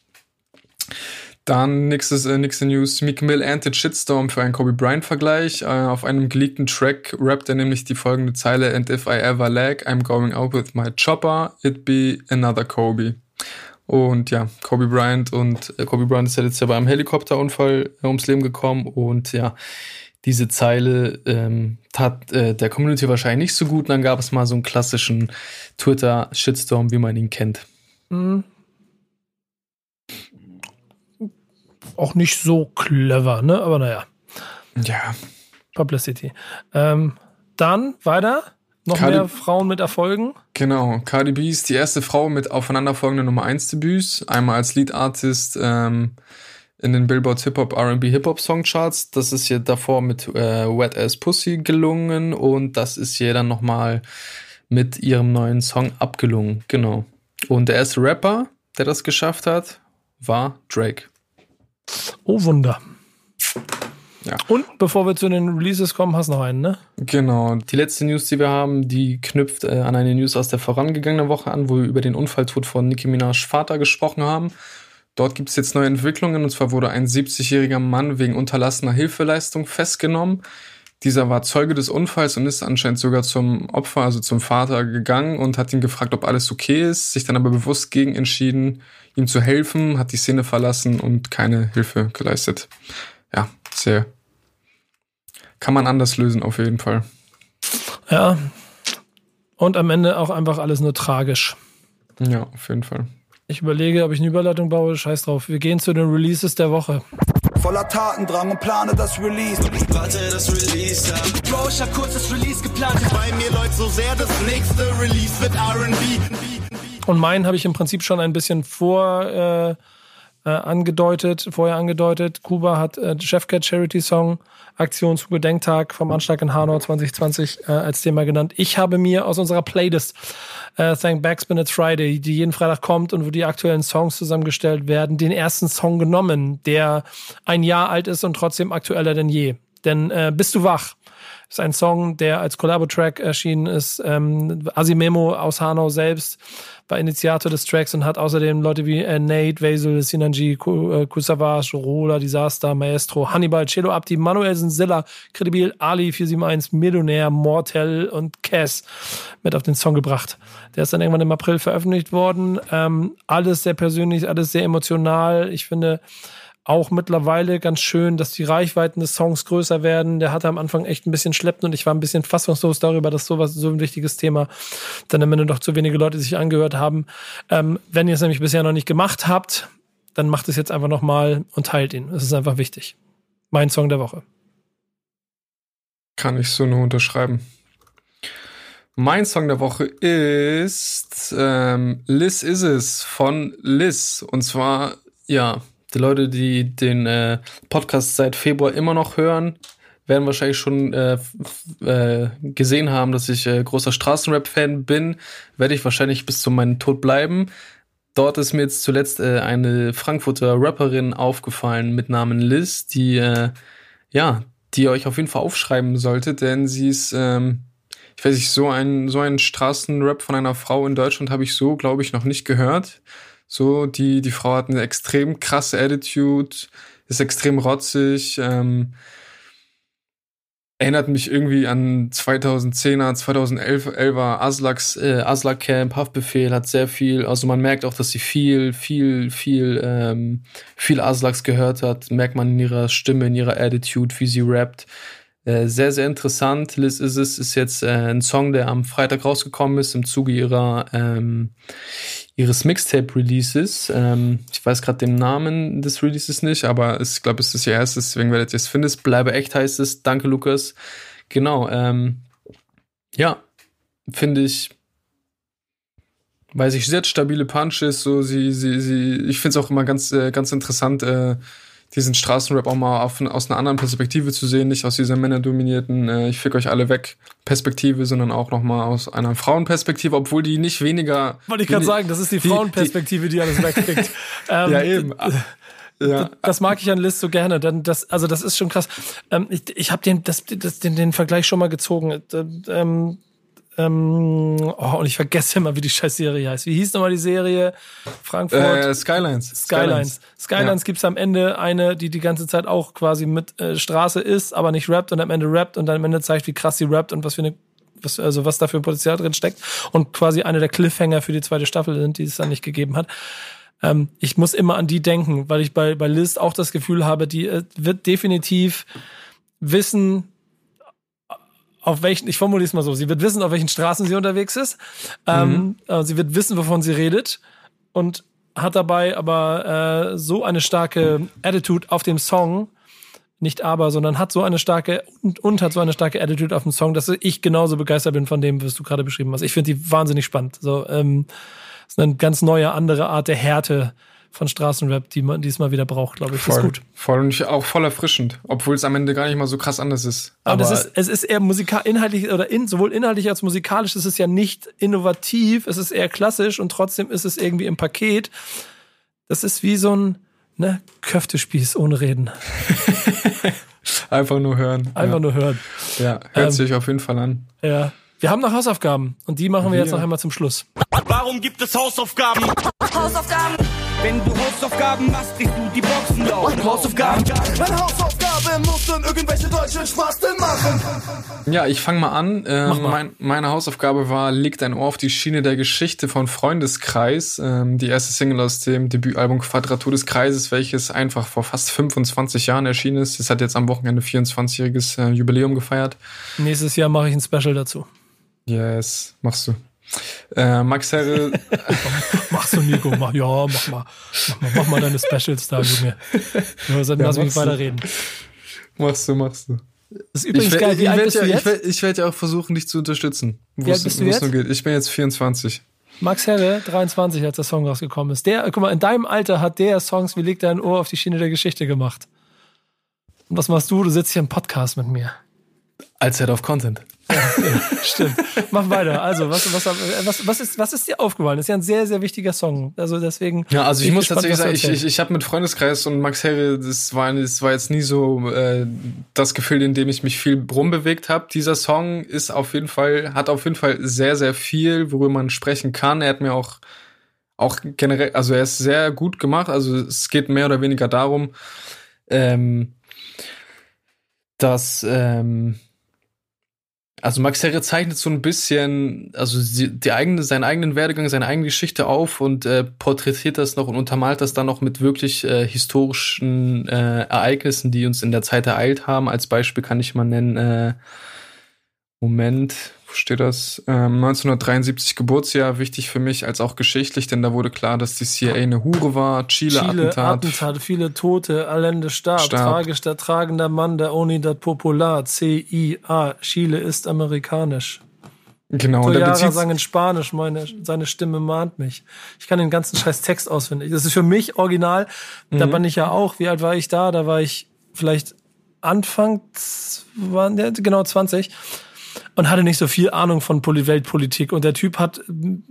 Dann nächstes, äh, nächste News. Meek Mill erntet Shitstorm für einen Kobe Bryant-Vergleich. Äh, auf einem geleakten Track rappt er nämlich die folgende Zeile And if I ever lag, I'm going out with my chopper, it be another Kobe. Und ja, Kobe Bryant und äh, Kobe Bryant ist ja jetzt ja beim Helikopterunfall äh, ums Leben gekommen und ja, diese Zeile ähm, tat äh, der Community wahrscheinlich nicht so gut. Und dann gab es mal so einen klassischen Twitter-Shitstorm, wie man ihn kennt. Mhm. Auch nicht so clever, ne? Aber naja. Ja. Publicity. Ähm, dann weiter. Noch Cardi mehr Frauen mit Erfolgen? Genau. Cardi B ist die erste Frau mit aufeinanderfolgenden Nummer 1 Debüts. Einmal als Lead Artist ähm, in den Billboard Hip Hop R&B Hip Hop Song Charts. Das ist hier davor mit äh, Wet Ass Pussy gelungen und das ist hier dann nochmal mit ihrem neuen Song abgelungen. Genau. Und der erste Rapper, der das geschafft hat, war Drake. Oh Wunder. Ja. Und bevor wir zu den Releases kommen, hast du noch einen, ne? Genau. Die letzte News, die wir haben, die knüpft äh, an eine News aus der vorangegangenen Woche an, wo wir über den Unfalltod von Nicki Minaj Vater gesprochen haben. Dort gibt es jetzt neue Entwicklungen und zwar wurde ein 70-jähriger Mann wegen unterlassener Hilfeleistung festgenommen. Dieser war Zeuge des Unfalls und ist anscheinend sogar zum Opfer, also zum Vater gegangen und hat ihn gefragt, ob alles okay ist, sich dann aber bewusst gegen entschieden, ihm zu helfen, hat die Szene verlassen und keine Hilfe geleistet. Ja, sehr. Kann man anders lösen, auf jeden Fall. Ja. Und am Ende auch einfach alles nur tragisch. Ja, auf jeden Fall. Ich überlege, ob ich eine Überleitung baue. Scheiß drauf. Wir gehen zu den Releases der Woche. Voller Tatendrang und plane das Release. Warte, das Release ab. Bro, ich hab kurz das Release geplant. Bei mir läuft so sehr, das nächste Release wird R&B. Und meinen habe ich im Prinzip schon ein bisschen vor äh, äh, angedeutet, vorher angedeutet. Kuba hat äh, Chefcat Charity Song Aktion zu Gedenktag vom Anschlag in Hanau 2020 äh, als Thema genannt. Ich habe mir aus unserer Playlist äh, Thank Backspin It's Friday, die jeden Freitag kommt und wo die aktuellen Songs zusammengestellt werden, den ersten Song genommen, der ein Jahr alt ist und trotzdem aktueller denn je. Denn äh, Bist du wach? Ist ein Song, der als Collabo-Track erschienen ist. Ähm, Asimemo aus Hanau selbst war Initiator des Tracks und hat außerdem Leute wie äh, Nate, Vasil, Sinanji, äh, Kusavage, Rola, Disaster, Maestro, Hannibal, Celo Abdi, Manuelsen, Silla, Credibil, Ali 471, Millionär, Mortel und Cass mit auf den Song gebracht. Der ist dann irgendwann im April veröffentlicht worden. Ähm, alles sehr persönlich, alles sehr emotional. Ich finde, auch mittlerweile ganz schön, dass die Reichweiten des Songs größer werden. Der hatte am Anfang echt ein bisschen schleppen und ich war ein bisschen fassungslos darüber, dass sowas so ein wichtiges Thema dann am Ende doch zu wenige Leute sich angehört haben. Ähm, wenn ihr es nämlich bisher noch nicht gemacht habt, dann macht es jetzt einfach nochmal und teilt ihn. Es ist einfach wichtig. Mein Song der Woche. Kann ich so nur unterschreiben. Mein Song der Woche ist ähm, Liz Is Es von Liz. Und zwar, ja, die Leute, die den äh, Podcast seit Februar immer noch hören, werden wahrscheinlich schon äh, äh, gesehen haben, dass ich äh, großer Straßenrap-Fan bin. Werde ich wahrscheinlich bis zu meinem Tod bleiben. Dort ist mir jetzt zuletzt äh, eine Frankfurter Rapperin aufgefallen mit Namen Liz, die äh, ja, die ihr euch auf jeden Fall aufschreiben solltet, denn sie ist, ähm, ich weiß nicht, so ein so ein Straßenrap von einer Frau in Deutschland habe ich so, glaube ich, noch nicht gehört. So, die, die Frau hat eine extrem krasse Attitude, ist extrem rotzig, ähm, erinnert mich irgendwie an 2010er, 2011er Aslaks, äh, Aslak Camp, Haftbefehl, hat sehr viel, also man merkt auch, dass sie viel, viel, viel, ähm, viel Aslaks gehört hat, merkt man in ihrer Stimme, in ihrer Attitude, wie sie rappt. Äh, sehr, sehr interessant. Liz Is Es ist jetzt äh, ein Song, der am Freitag rausgekommen ist im Zuge ihrer, ähm, ihres Mixtape-Releases. Ähm, ich weiß gerade den Namen des Releases nicht, aber ich glaube, es ist ihr erstes, deswegen werdet ihr es finden. Bleibe echt heißt es. Danke, Lukas. Genau. Ähm, ja, finde ich, weiß ich, sehr stabile Punches. So, sie, sie, sie, ich finde es auch immer ganz, äh, ganz interessant, äh, diesen Straßenrap auch mal auf, aus einer anderen Perspektive zu sehen, nicht aus dieser männerdominierten, äh, ich fick euch alle weg Perspektive, sondern auch noch mal aus einer Frauenperspektive, obwohl die nicht weniger. Wollte ich gerade sagen, das ist die, die Frauenperspektive, die, die alles wegkriegt. ähm, ja, eben. Ja. Das mag ich an Liz so gerne. Dann das, also das ist schon krass. Ähm, ich ich habe den, das, das, den, den Vergleich schon mal gezogen. Ähm, ähm, oh, und ich vergesse immer, wie die scheiß Serie heißt. Wie hieß nochmal die Serie? Frankfurt. Äh, Skylines. Skylines. Skylines, ja. gibt's am Ende eine, die die ganze Zeit auch quasi mit äh, Straße ist, aber nicht rappt und am Ende rappt und dann am Ende zeigt, wie krass sie rappt und was für eine was, also was da für Potenzial drin steckt und quasi eine der Cliffhanger für die zweite Staffel sind, die es dann nicht gegeben hat. Ähm, ich muss immer an die denken, weil ich bei, bei Liz auch das Gefühl habe, die äh, wird definitiv wissen, auf welchen, ich formuliere es mal so, sie wird wissen, auf welchen Straßen sie unterwegs ist. Ähm, mhm. Ähm, sie wird wissen, wovon sie redet und hat dabei aber äh, so eine starke Attitude auf dem Song, nicht aber, sondern hat so eine starke und, und hat so eine starke Attitude auf dem Song, dass ich genauso begeistert bin von dem, was du gerade beschrieben hast. Ich finde die wahnsinnig spannend. So, ähm, ist eine ganz neue, andere Art der Härte, von Straßenrap, die man diesmal wieder braucht, glaube ich. Voll, ist gut. Voll und auch voll erfrischend, obwohl es am Ende gar nicht mal so krass anders ist. Aber, Aber ist, es ist eher musikal inhaltlich oder in, sowohl inhaltlich als musikalisch ist es ja nicht innovativ, es ist eher klassisch und trotzdem ist es irgendwie im Paket. Das ist wie so ein ne, Köftespieß ohne Reden. Einfach nur hören. Einfach ja. nur hören. Ja, hört Ähm, sich auf jeden Fall an. Ja. Wir haben noch Hausaufgaben und die machen wir jetzt Wir. noch einmal zum Schluss. Warum gibt es Hausaufgaben? Hausaufgaben. Wenn du Hausaufgaben machst, kriegst du die Boxen laut. Hausaufgaben. Meine Hausaufgabe muss dann irgendwelche deutschen Spasten machen. Ja, ich fange mal an. Ähm, Mach mal. Mein, meine Hausaufgabe war, legt ein Ohr auf die Schiene der Geschichte von Freundeskreis. Ähm, die erste Single aus dem Debütalbum Quadratur des Kreises, welches einfach vor fast 25 Jahren erschienen ist. Es hat jetzt am Wochenende 24-jähriges äh, Jubiläum gefeiert. Nächstes Jahr mache ich ein Special dazu. Yes, machst du. Äh, Max Herre, Machst du, Nico? Mach, ja, mach mal. Mach mal, mach mal deine Specials da, Junge. Nur, lass mich machst du. weiterreden. machst du, machst du. Das ist übrigens ich geil. Wie ich alt bist ja, du Ich jetzt? werde ich ja auch versuchen, dich zu unterstützen. Wie alt es- bist du wo es jetzt? nur geht. Ich bin jetzt 24. Max Herre, 23, als der Song rausgekommen ist. Der, guck mal, in deinem Alter hat der Songs wie legt dein Ohr auf die Schiene der Geschichte gemacht. Und was machst du? Du sitzt hier im Podcast mit mir. Als Head of Content. Stimmt. Mach weiter. Also, was, was, was, was, ist, was ist dir aufgefallen? Das ist ja ein sehr, sehr wichtiger Song. Also deswegen. Ja, also ich muss gespannt, tatsächlich sagen, ich, ich, ich habe mit Freundeskreis und Max Herre, das war, das war jetzt nie so äh, das Gefühl, in dem ich mich viel rumbewegt habe. Dieser Song ist auf jeden Fall, hat auf jeden Fall sehr, sehr viel, worüber man sprechen kann. Er hat mir auch, auch generell, also er ist sehr gut gemacht. Also es geht mehr oder weniger darum, ähm, dass ähm, also Max Herre zeichnet so ein bisschen, also die eigene, seinen eigenen Werdegang, seine eigene Geschichte auf und äh, porträtiert das noch und untermalt das dann noch mit wirklich äh, historischen äh, Ereignissen, die uns in der Zeit ereilt haben. Als Beispiel kann ich mal nennen, äh, Moment, steht das? Ähm, 1973 Geburtsjahr, wichtig für mich als auch geschichtlich, denn da wurde klar, dass die CIA eine Hure war, Chile, Chile-Attentat. Attentat, viele Tote, Allende starb, Starb. tragisch der tragende Mann der Unidad Popular, CIA, Chile ist amerikanisch. Genau, und Toyara bezieht sang in Spanisch, meine, seine Stimme mahnt mich. Ich kann den ganzen scheiß Text auswendig. Das ist für mich original. Da bin ich ja auch. Wie alt war ich da? Da war ich vielleicht Anfang, genau 20 und hatte nicht so viel Ahnung von Poli- Weltpolitik. Und der Typ hat,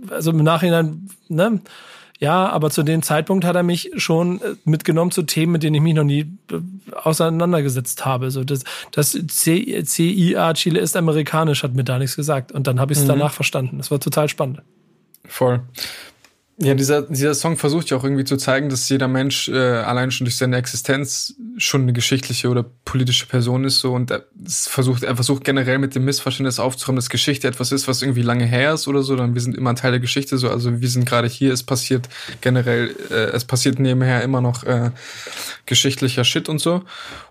also im Nachhinein, ne, ja, aber zu dem Zeitpunkt hat er mich schon äh, mitgenommen zu Themen, mit denen ich mich noch nie äh, auseinandergesetzt habe. So das, das CIA Chile ist amerikanisch, hat mir da nichts gesagt. Und dann habe ich es danach verstanden. Das war total spannend. Voll. Ja, dieser, dieser Song versucht ja auch irgendwie zu zeigen, dass jeder Mensch äh, allein schon durch seine Existenz schon eine geschichtliche oder politische Person ist so. Und er es versucht, er versucht generell mit dem Missverständnis aufzuräumen, dass Geschichte etwas ist, was irgendwie lange her ist oder so, dann wir sind immer ein Teil der Geschichte, so. Also wir sind gerade hier, es passiert generell, äh, es passiert nebenher immer noch äh, geschichtlicher Shit und so.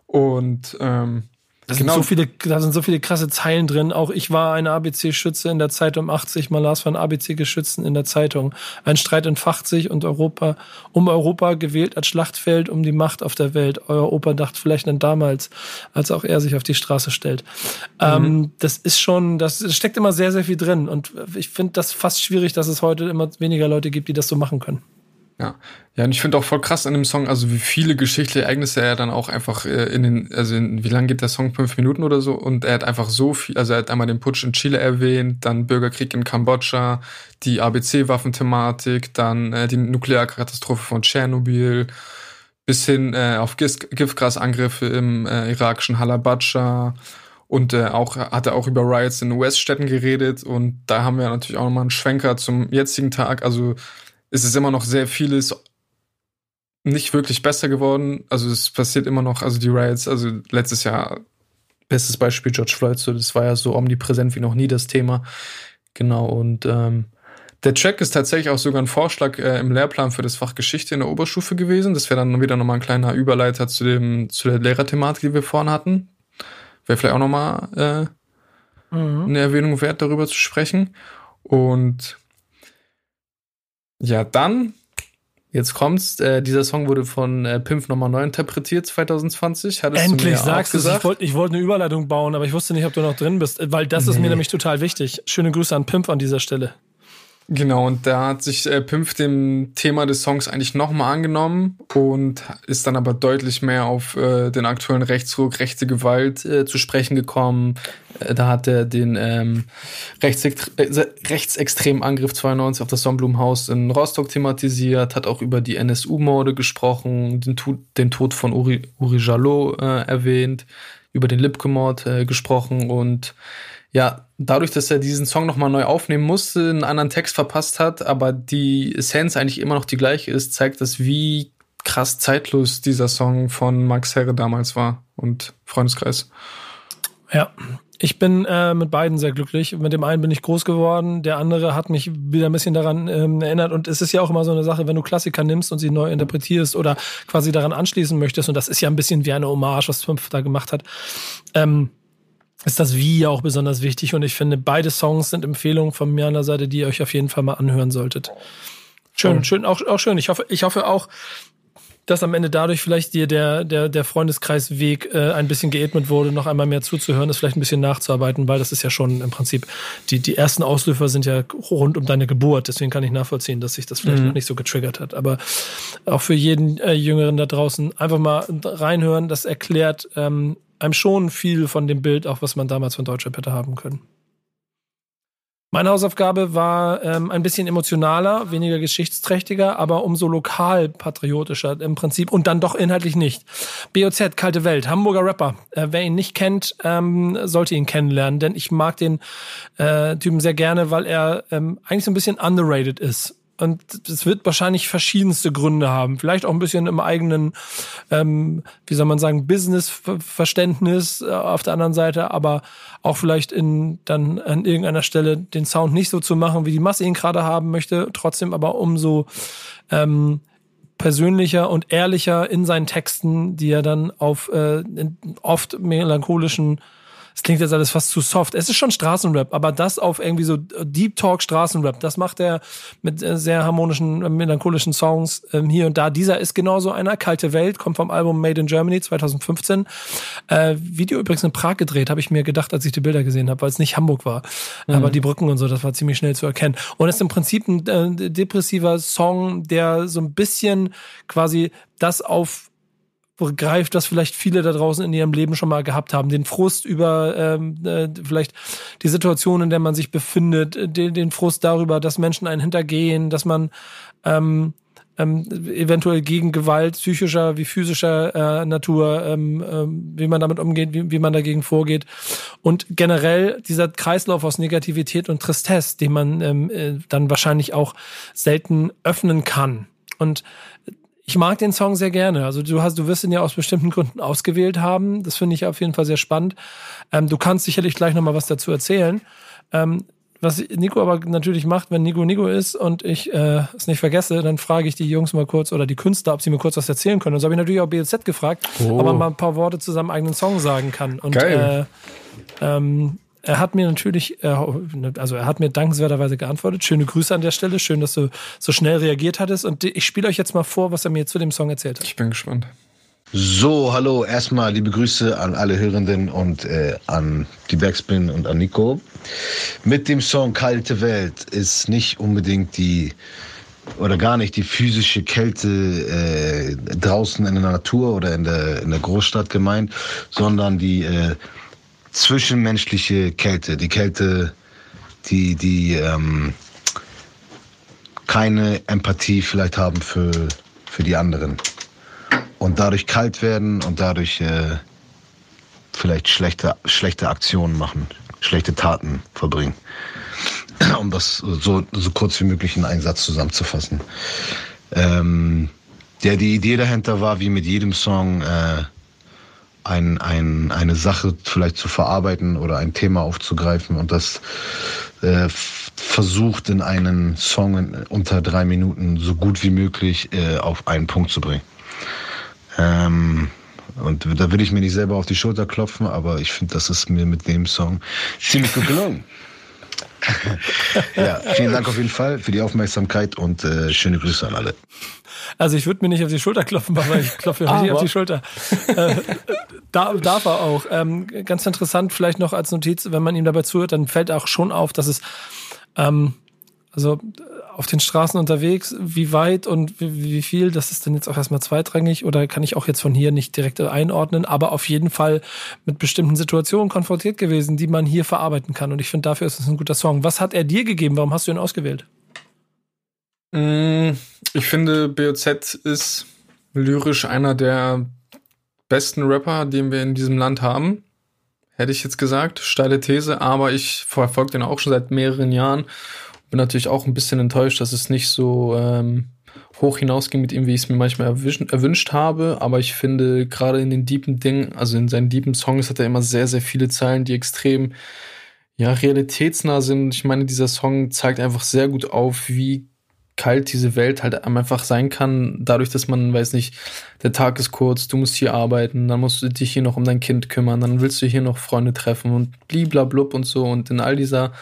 Und ähm, Da sind, so viele, da sind so viele krasse Zeilen drin. Auch ich war ein ABC-Schütze in der Zeit um 80. Man las von ABC-Geschützen in der Zeitung. Ein Streit entfacht sich und Europa, um Europa gewählt als Schlachtfeld um die Macht auf der Welt. Euer Opa dachte vielleicht an damals, als auch er sich auf die Straße stellt. Ähm, das ist schon, das es steckt immer sehr, sehr viel drin. Und ich finde das fast schwierig, dass es heute immer weniger Leute gibt, die das so machen können. Ja, ja, und ich finde auch voll krass an dem Song, also wie viele geschichtliche Ereignisse er dann auch einfach äh, in den, also in, wie lang geht der Song? Fünf Minuten oder so? Und er hat einfach so viel, also er hat einmal den Putsch in Chile erwähnt, dann Bürgerkrieg in Kambodscha, die ABC-Waffenthematik, dann äh, die Nuklearkatastrophe von Tschernobyl, bis hin äh, auf Gis- Giftgasangriffe im äh, irakischen Halabdscha. Und äh, auch hat er auch über Riots in US-Städten geredet. Und da haben wir natürlich auch nochmal einen Schwenker zum jetzigen Tag. Also es ist immer noch sehr vieles nicht wirklich besser geworden. Also es passiert immer noch, also die Riots, also letztes Jahr, bestes Beispiel George Floyd, so das war ja so omnipräsent wie noch nie das Thema. Genau, und ähm, der Track ist tatsächlich auch sogar ein Vorschlag äh, im Lehrplan für das Fach Geschichte in der Oberstufe gewesen. Das wäre dann wieder nochmal ein kleiner Überleiter zu dem, zu der Lehrerthematik, die wir vorhin hatten. Wäre vielleicht auch nochmal äh, eine Erwähnung wert, darüber zu sprechen. Und ja, dann, jetzt kommt's, äh, dieser Song wurde von äh, Pimp Nummer 9 interpretiert 2020. Hattest Endlich sagst du es. Ich gesagt. wollte ich wollte eine Überleitung bauen, aber ich wusste nicht, ob du noch drin bist, weil das ist mir Nee. nämlich total wichtig. Schöne Grüße an Pimp an dieser Stelle. Genau, und da hat sich äh, Pimpf dem Thema des Songs eigentlich nochmal angenommen und ist dann aber deutlich mehr auf äh, den aktuellen Rechtsruck, rechte Gewalt äh, zu sprechen gekommen. Äh, da hat er den ähm, Rechtsextre äh, rechtsextremen Angriff 92 auf das Sonnenblumenhaus in Rostock thematisiert, hat auch über die NSU-Morde gesprochen, den, den, Tod von Uri, Uri Jalot äh, erwähnt, über den Lipke-Mord gesprochen und ja, dadurch, dass er diesen Song nochmal neu aufnehmen musste, einen anderen Text verpasst hat, aber die Essenz eigentlich immer noch die gleiche ist, zeigt das, wie krass zeitlos dieser Song von Max Herre damals war und Freundeskreis. Ja, ich bin äh, mit beiden sehr glücklich. Mit dem einen bin ich groß geworden, der andere hat mich wieder ein bisschen daran ähm, erinnert. Und es ist ja auch immer so eine Sache, wenn du Klassiker nimmst und sie neu interpretierst oder quasi daran anschließen möchtest, und das ist ja ein bisschen wie eine Hommage, was Fünf da gemacht hat. Ähm, ist das Wie ja auch besonders wichtig und ich finde, beide Songs sind Empfehlungen von mir an der Seite, die ihr euch auf jeden Fall mal anhören solltet. Schön, oh. schön, auch, auch schön. Ich hoffe, ich hoffe auch, dass am Ende dadurch vielleicht dir der, der, der Freundeskreisweg äh, ein bisschen geebnet wurde, noch einmal mehr zuzuhören, ist vielleicht ein bisschen nachzuarbeiten, weil das ist ja schon im Prinzip, die, die ersten Auslöfer sind ja rund um deine Geburt, deswegen kann ich nachvollziehen, dass sich das vielleicht mhm. noch nicht so getriggert hat. Aber auch für jeden äh, Jüngeren da draußen einfach mal reinhören, das erklärt ähm, einem schon viel von dem Bild, auch was man damals von Deutschrap hätte haben können. Meine Hausaufgabe war ähm, ein bisschen emotionaler, weniger geschichtsträchtiger, aber umso lokalpatriotischer im Prinzip und dann doch inhaltlich nicht. BOZ, Kalte Welt, Hamburger Rapper. Äh, wer ihn nicht kennt, ähm, sollte ihn kennenlernen, denn ich mag den äh, Typen sehr gerne, weil er ähm, eigentlich so ein bisschen underrated ist. Und es wird wahrscheinlich verschiedenste Gründe haben. Vielleicht auch ein bisschen im eigenen, ähm, wie soll man sagen, Business-Verständnis äh, auf der anderen Seite, aber auch vielleicht in dann an irgendeiner Stelle den Sound nicht so zu machen, wie die Masse ihn gerade haben möchte, trotzdem aber umso ähm, persönlicher und ehrlicher in seinen Texten, die er dann auf äh, oft melancholischen es klingt jetzt alles fast zu soft. Es ist schon Straßenrap, aber das auf irgendwie so Deep Talk Straßenrap, das macht er mit äh, sehr harmonischen, äh, melancholischen Songs ähm, hier und da. Dieser ist genauso einer. Kalte Welt, kommt vom Album Made in Germany 2015. Äh, Video übrigens in Prag gedreht, habe ich mir gedacht, als ich die Bilder gesehen habe, weil es nicht Hamburg war. Mhm. Aber die Brücken und so, das war ziemlich schnell zu erkennen. Und es ist im Prinzip ein äh, depressiver Song, der so ein bisschen quasi das auf greift, das vielleicht viele da draußen in ihrem Leben schon mal gehabt haben. Den Frust über ähm, äh, vielleicht die Situation, in der man sich befindet, äh, den, den Frust darüber, dass Menschen einen hintergehen, dass man ähm, ähm, eventuell gegen Gewalt psychischer wie physischer äh, Natur, ähm, ähm, wie man damit umgeht, wie, wie man dagegen vorgeht. Und generell dieser Kreislauf aus Negativität und Tristesse, den man ähm, äh, dann wahrscheinlich auch selten öffnen kann. Und ich mag den Song sehr gerne. Also du hast, du wirst ihn ja aus bestimmten Gründen ausgewählt haben. Das finde ich auf jeden Fall sehr spannend. Ähm, du kannst sicherlich gleich noch mal was dazu erzählen. Ähm, was Nico aber natürlich macht, wenn Nico Nico ist und ich äh, es nicht vergesse, dann frage ich die Jungs mal kurz oder die Künstler, ob sie mir kurz was erzählen können. Und so habe ich natürlich auch BLZ gefragt, oh. ob man mal ein paar Worte zu seinem eigenen Song sagen kann. Und Geil. Äh, ähm, er hat mir natürlich, äh, also er hat mir dankenswerterweise geantwortet. Schöne Grüße an der Stelle. Schön, dass du so schnell reagiert hattest. Und ich spiele euch jetzt mal vor, was er mir zu dem Song erzählt hat. Ich bin gespannt. So, hallo, erstmal liebe Grüße an alle Hörenden und äh, an die Backspin und an Nico. Mit dem Song Kalte Welt ist nicht unbedingt die oder gar nicht die physische Kälte äh, draußen in der Natur oder in der, in der Großstadt gemeint, sondern die äh, zwischenmenschliche Kälte, die Kälte, die, die ähm, keine Empathie vielleicht haben für, für die anderen. Und dadurch kalt werden und dadurch äh, vielleicht schlechte, schlechte Aktionen machen, schlechte Taten verbringen. um das so, so kurz wie möglich in einen Satz zusammenzufassen. Ähm, der, die Idee dahinter war, wie mit jedem Song, äh, ein, ein, eine Sache vielleicht zu verarbeiten oder ein Thema aufzugreifen und das äh, versucht in einen Song in, unter drei Minuten so gut wie möglich äh, auf einen Punkt zu bringen. Ähm, und da will ich mir nicht selber auf die Schulter klopfen, aber ich finde, das ist mir mit dem Song ziemlich gut gelungen. ja, vielen Dank auf jeden Fall für die Aufmerksamkeit und äh, schöne Grüße an alle. Also ich würde mir nicht auf die Schulter klopfen, aber ich klopfe richtig auf die Schulter. Äh, da, darf er auch. Ähm, ganz interessant, vielleicht noch als Notiz, wenn man ihm dabei zuhört, dann fällt auch schon auf, dass es ähm, Also auf den Straßen unterwegs, wie weit und wie, wie viel, das ist dann jetzt auch erstmal zweitrangig oder kann ich auch jetzt von hier nicht direkt einordnen, aber auf jeden Fall mit bestimmten Situationen konfrontiert gewesen, die man hier verarbeiten kann. Und ich finde, dafür ist es ein guter Song. Was hat er dir gegeben? Warum hast du ihn ausgewählt? Mm, ich finde, BOZ ist lyrisch einer der besten Rapper, den wir in diesem Land haben. Hätte ich jetzt gesagt. Steile These, aber ich verfolge den auch schon seit mehreren Jahren bin natürlich auch ein bisschen enttäuscht, dass es nicht so ähm, hoch hinausging mit ihm, wie ich es mir manchmal erwünscht habe. Aber ich finde, gerade in den deepen Dingen, also in seinen deepen Songs, hat er immer sehr, sehr viele Zeilen, die extrem ja, realitätsnah sind. Ich meine, dieser Song zeigt einfach sehr gut auf, wie kalt diese Welt halt einfach sein kann, dadurch, dass man, weiß nicht, der Tag ist kurz, du musst hier arbeiten, dann musst du dich hier noch um dein Kind kümmern, dann willst du hier noch Freunde treffen und bliblablub und so und in all dieser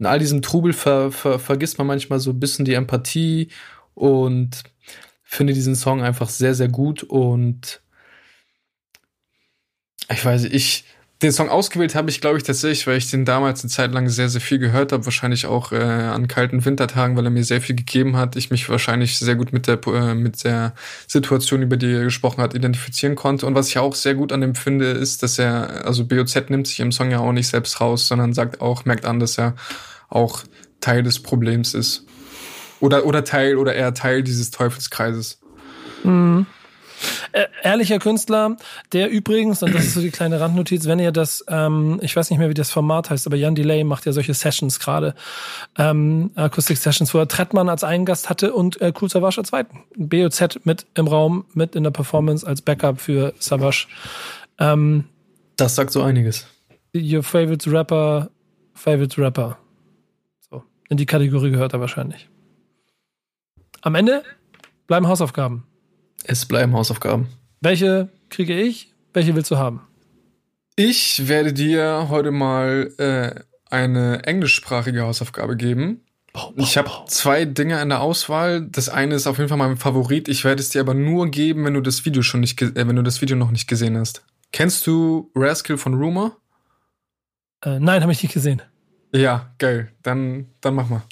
in all diesem Trubel ver, ver, vergisst man manchmal so ein bisschen die Empathie und finde diesen Song einfach sehr, sehr gut und ich weiß, ich den Song ausgewählt habe ich, glaube ich, tatsächlich, weil ich den damals eine Zeit lang sehr, sehr viel gehört habe. Wahrscheinlich auch äh, an kalten Wintertagen, weil er mir sehr viel gegeben hat. Ich mich wahrscheinlich sehr gut mit der, äh, mit der Situation, über die er gesprochen hat, identifizieren konnte. Und was ich auch sehr gut an dem finde, ist, dass er, also BOZ nimmt sich im Song ja auch nicht selbst raus, sondern sagt auch, merkt an, dass er auch Teil des Problems ist. Oder, oder Teil, oder eher Teil dieses Teufelskreises. Mhm. Äh, ehrlicher Künstler, der übrigens, und das ist so die kleine Randnotiz, wenn ihr das, ähm, ich weiß nicht mehr, wie das Format heißt, aber Jan Delay macht ja solche Sessions gerade, ähm, Akustik-Sessions, wo er Trettmann als einen Gast hatte und äh, Cool Savage als zweiten. BOZ mit im Raum, mit in der Performance als Backup für Savage. Ähm, das sagt so einiges. Your favorite rapper, favorite rapper. In die Kategorie gehört er wahrscheinlich. Am Ende bleiben Hausaufgaben. Es bleiben Hausaufgaben. Welche kriege ich? Welche willst du haben? Ich werde dir heute mal äh, eine englischsprachige Hausaufgabe geben. Ich habe zwei Dinge in der Auswahl. Das eine ist auf jeden Fall mein Favorit. Ich werde es dir aber nur geben, wenn du das Video schon nicht, äh, wenn du das Video noch nicht gesehen hast. Kennst du Rascal von Rumor? Äh, nein, habe ich nicht gesehen. Ja, geil. Dann, dann mach mal.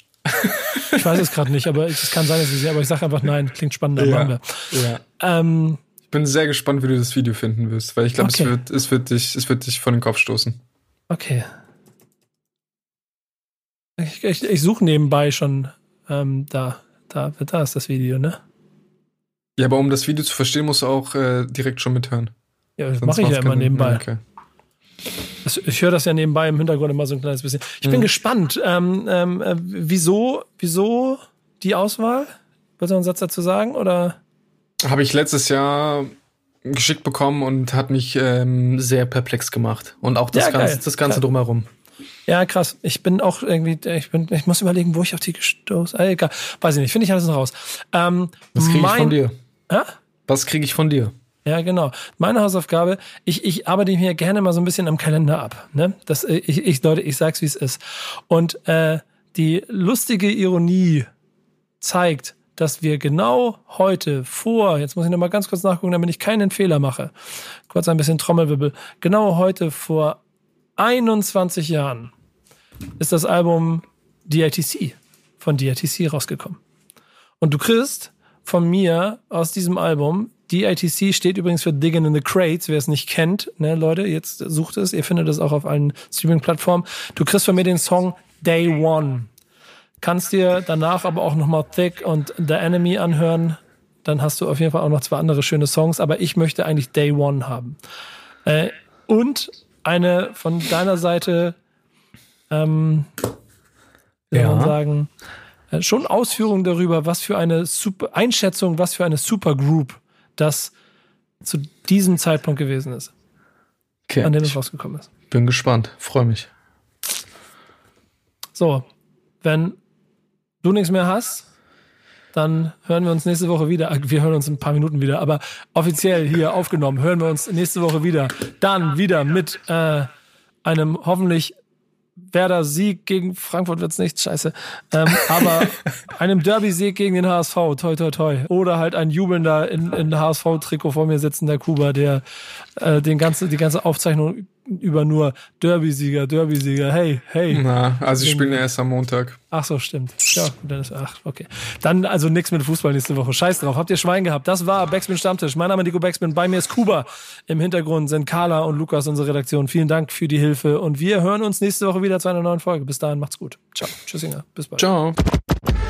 ich weiß es gerade nicht, aber es kann sein, dass ich sehe, aber ich sage einfach nein, klingt spannender. Ja. Ja. Ähm, ich bin sehr gespannt, wie du das Video finden wirst, weil ich glaube, okay. es, wird, es, wird dich, es wird dich vor den Kopf stoßen. Okay. Ich, ich, ich suche nebenbei schon ähm, da, da. Da ist das Video, ne? Ja, aber um das Video zu verstehen, musst du auch äh, direkt schon mithören. Ja, das mache ich ja immer nebenbei. Okay. Ich höre das ja nebenbei im Hintergrund immer so ein kleines bisschen. Ich bin mhm. gespannt. Ähm, ähm, äh, wieso, wieso die Auswahl? Willst du einen Satz dazu sagen? Oder? Habe ich letztes Jahr geschickt bekommen und hat mich ähm, sehr perplex gemacht. Und auch das, ja, Ganze, das Ganze drumherum. Ja, krass. Ich bin auch irgendwie, ich bin, ich muss überlegen, wo ich auf die gestoßen. Ah, egal. Weiß ich nicht. Finde ich alles noch raus. Ähm, Was kriege ich von dir? Hä? Was kriege ich von dir? Ja, genau. Meine Hausaufgabe, ich, ich arbeite mir gerne mal so ein bisschen am Kalender ab. Ne? Das, äh, ich, ich, Leute, ich sag's, wie es ist. Und äh, die lustige Ironie zeigt, dass wir genau heute vor, jetzt muss ich nochmal ganz kurz nachgucken, damit ich keinen Fehler mache. Kurz ein bisschen Trommelwirbel. Genau heute vor 21 Jahren ist das Album DITC von DITC rausgekommen. Und du kriegst von mir aus diesem Album DITC steht übrigens für Digging in the Crates, wer es nicht kennt, ne, Leute, jetzt sucht es, ihr findet es auch auf allen Streaming-Plattformen. Du kriegst von mir den Song Day One. Kannst dir danach aber auch nochmal Thick und The Enemy anhören. Dann hast du auf jeden Fall auch noch zwei andere schöne Songs, aber ich möchte eigentlich Day One haben. Äh, und eine von deiner Seite, ähm, ja. man sagen, äh, schon Ausführungen darüber, was für eine super Einschätzung, was für eine Supergroup das zu diesem Zeitpunkt gewesen ist. Okay. An dem es rausgekommen ist. Bin gespannt, freue mich. So, wenn du nichts mehr hast, dann hören wir uns nächste Woche wieder. Wir hören uns in ein paar Minuten wieder, aber offiziell hier aufgenommen, hören wir uns nächste Woche wieder. Dann wieder mit äh, einem hoffentlich Werder Sieg gegen Frankfurt wird's nicht, scheiße. Ähm, aber einem Derby-Sieg gegen den HSV, toi toi toi. Oder halt ein jubelnder in, in HSV-Trikot vor mir sitzender Kuba, der äh, den ganze, die ganze Aufzeichnung über nur Derby-Sieger, Derby-Sieger. Hey, hey. Na, also ich spiele ja erst am Montag. Ach so, stimmt. Ja, dann ist, ach, okay. Dann also nichts mit Fußball nächste Woche. Scheiß drauf. Habt ihr Schwein gehabt? Das war Backspin Stammtisch. Mein Name ist Nico Backspin. Bei mir ist Kuba. Im Hintergrund sind Carla und Lukas, unsere Redaktion. Vielen Dank für die Hilfe. Und wir hören uns nächste Woche wieder zu einer neuen Folge. Bis dahin, macht's gut. Ciao. Tschüss, Inga. Bis bald. Ciao.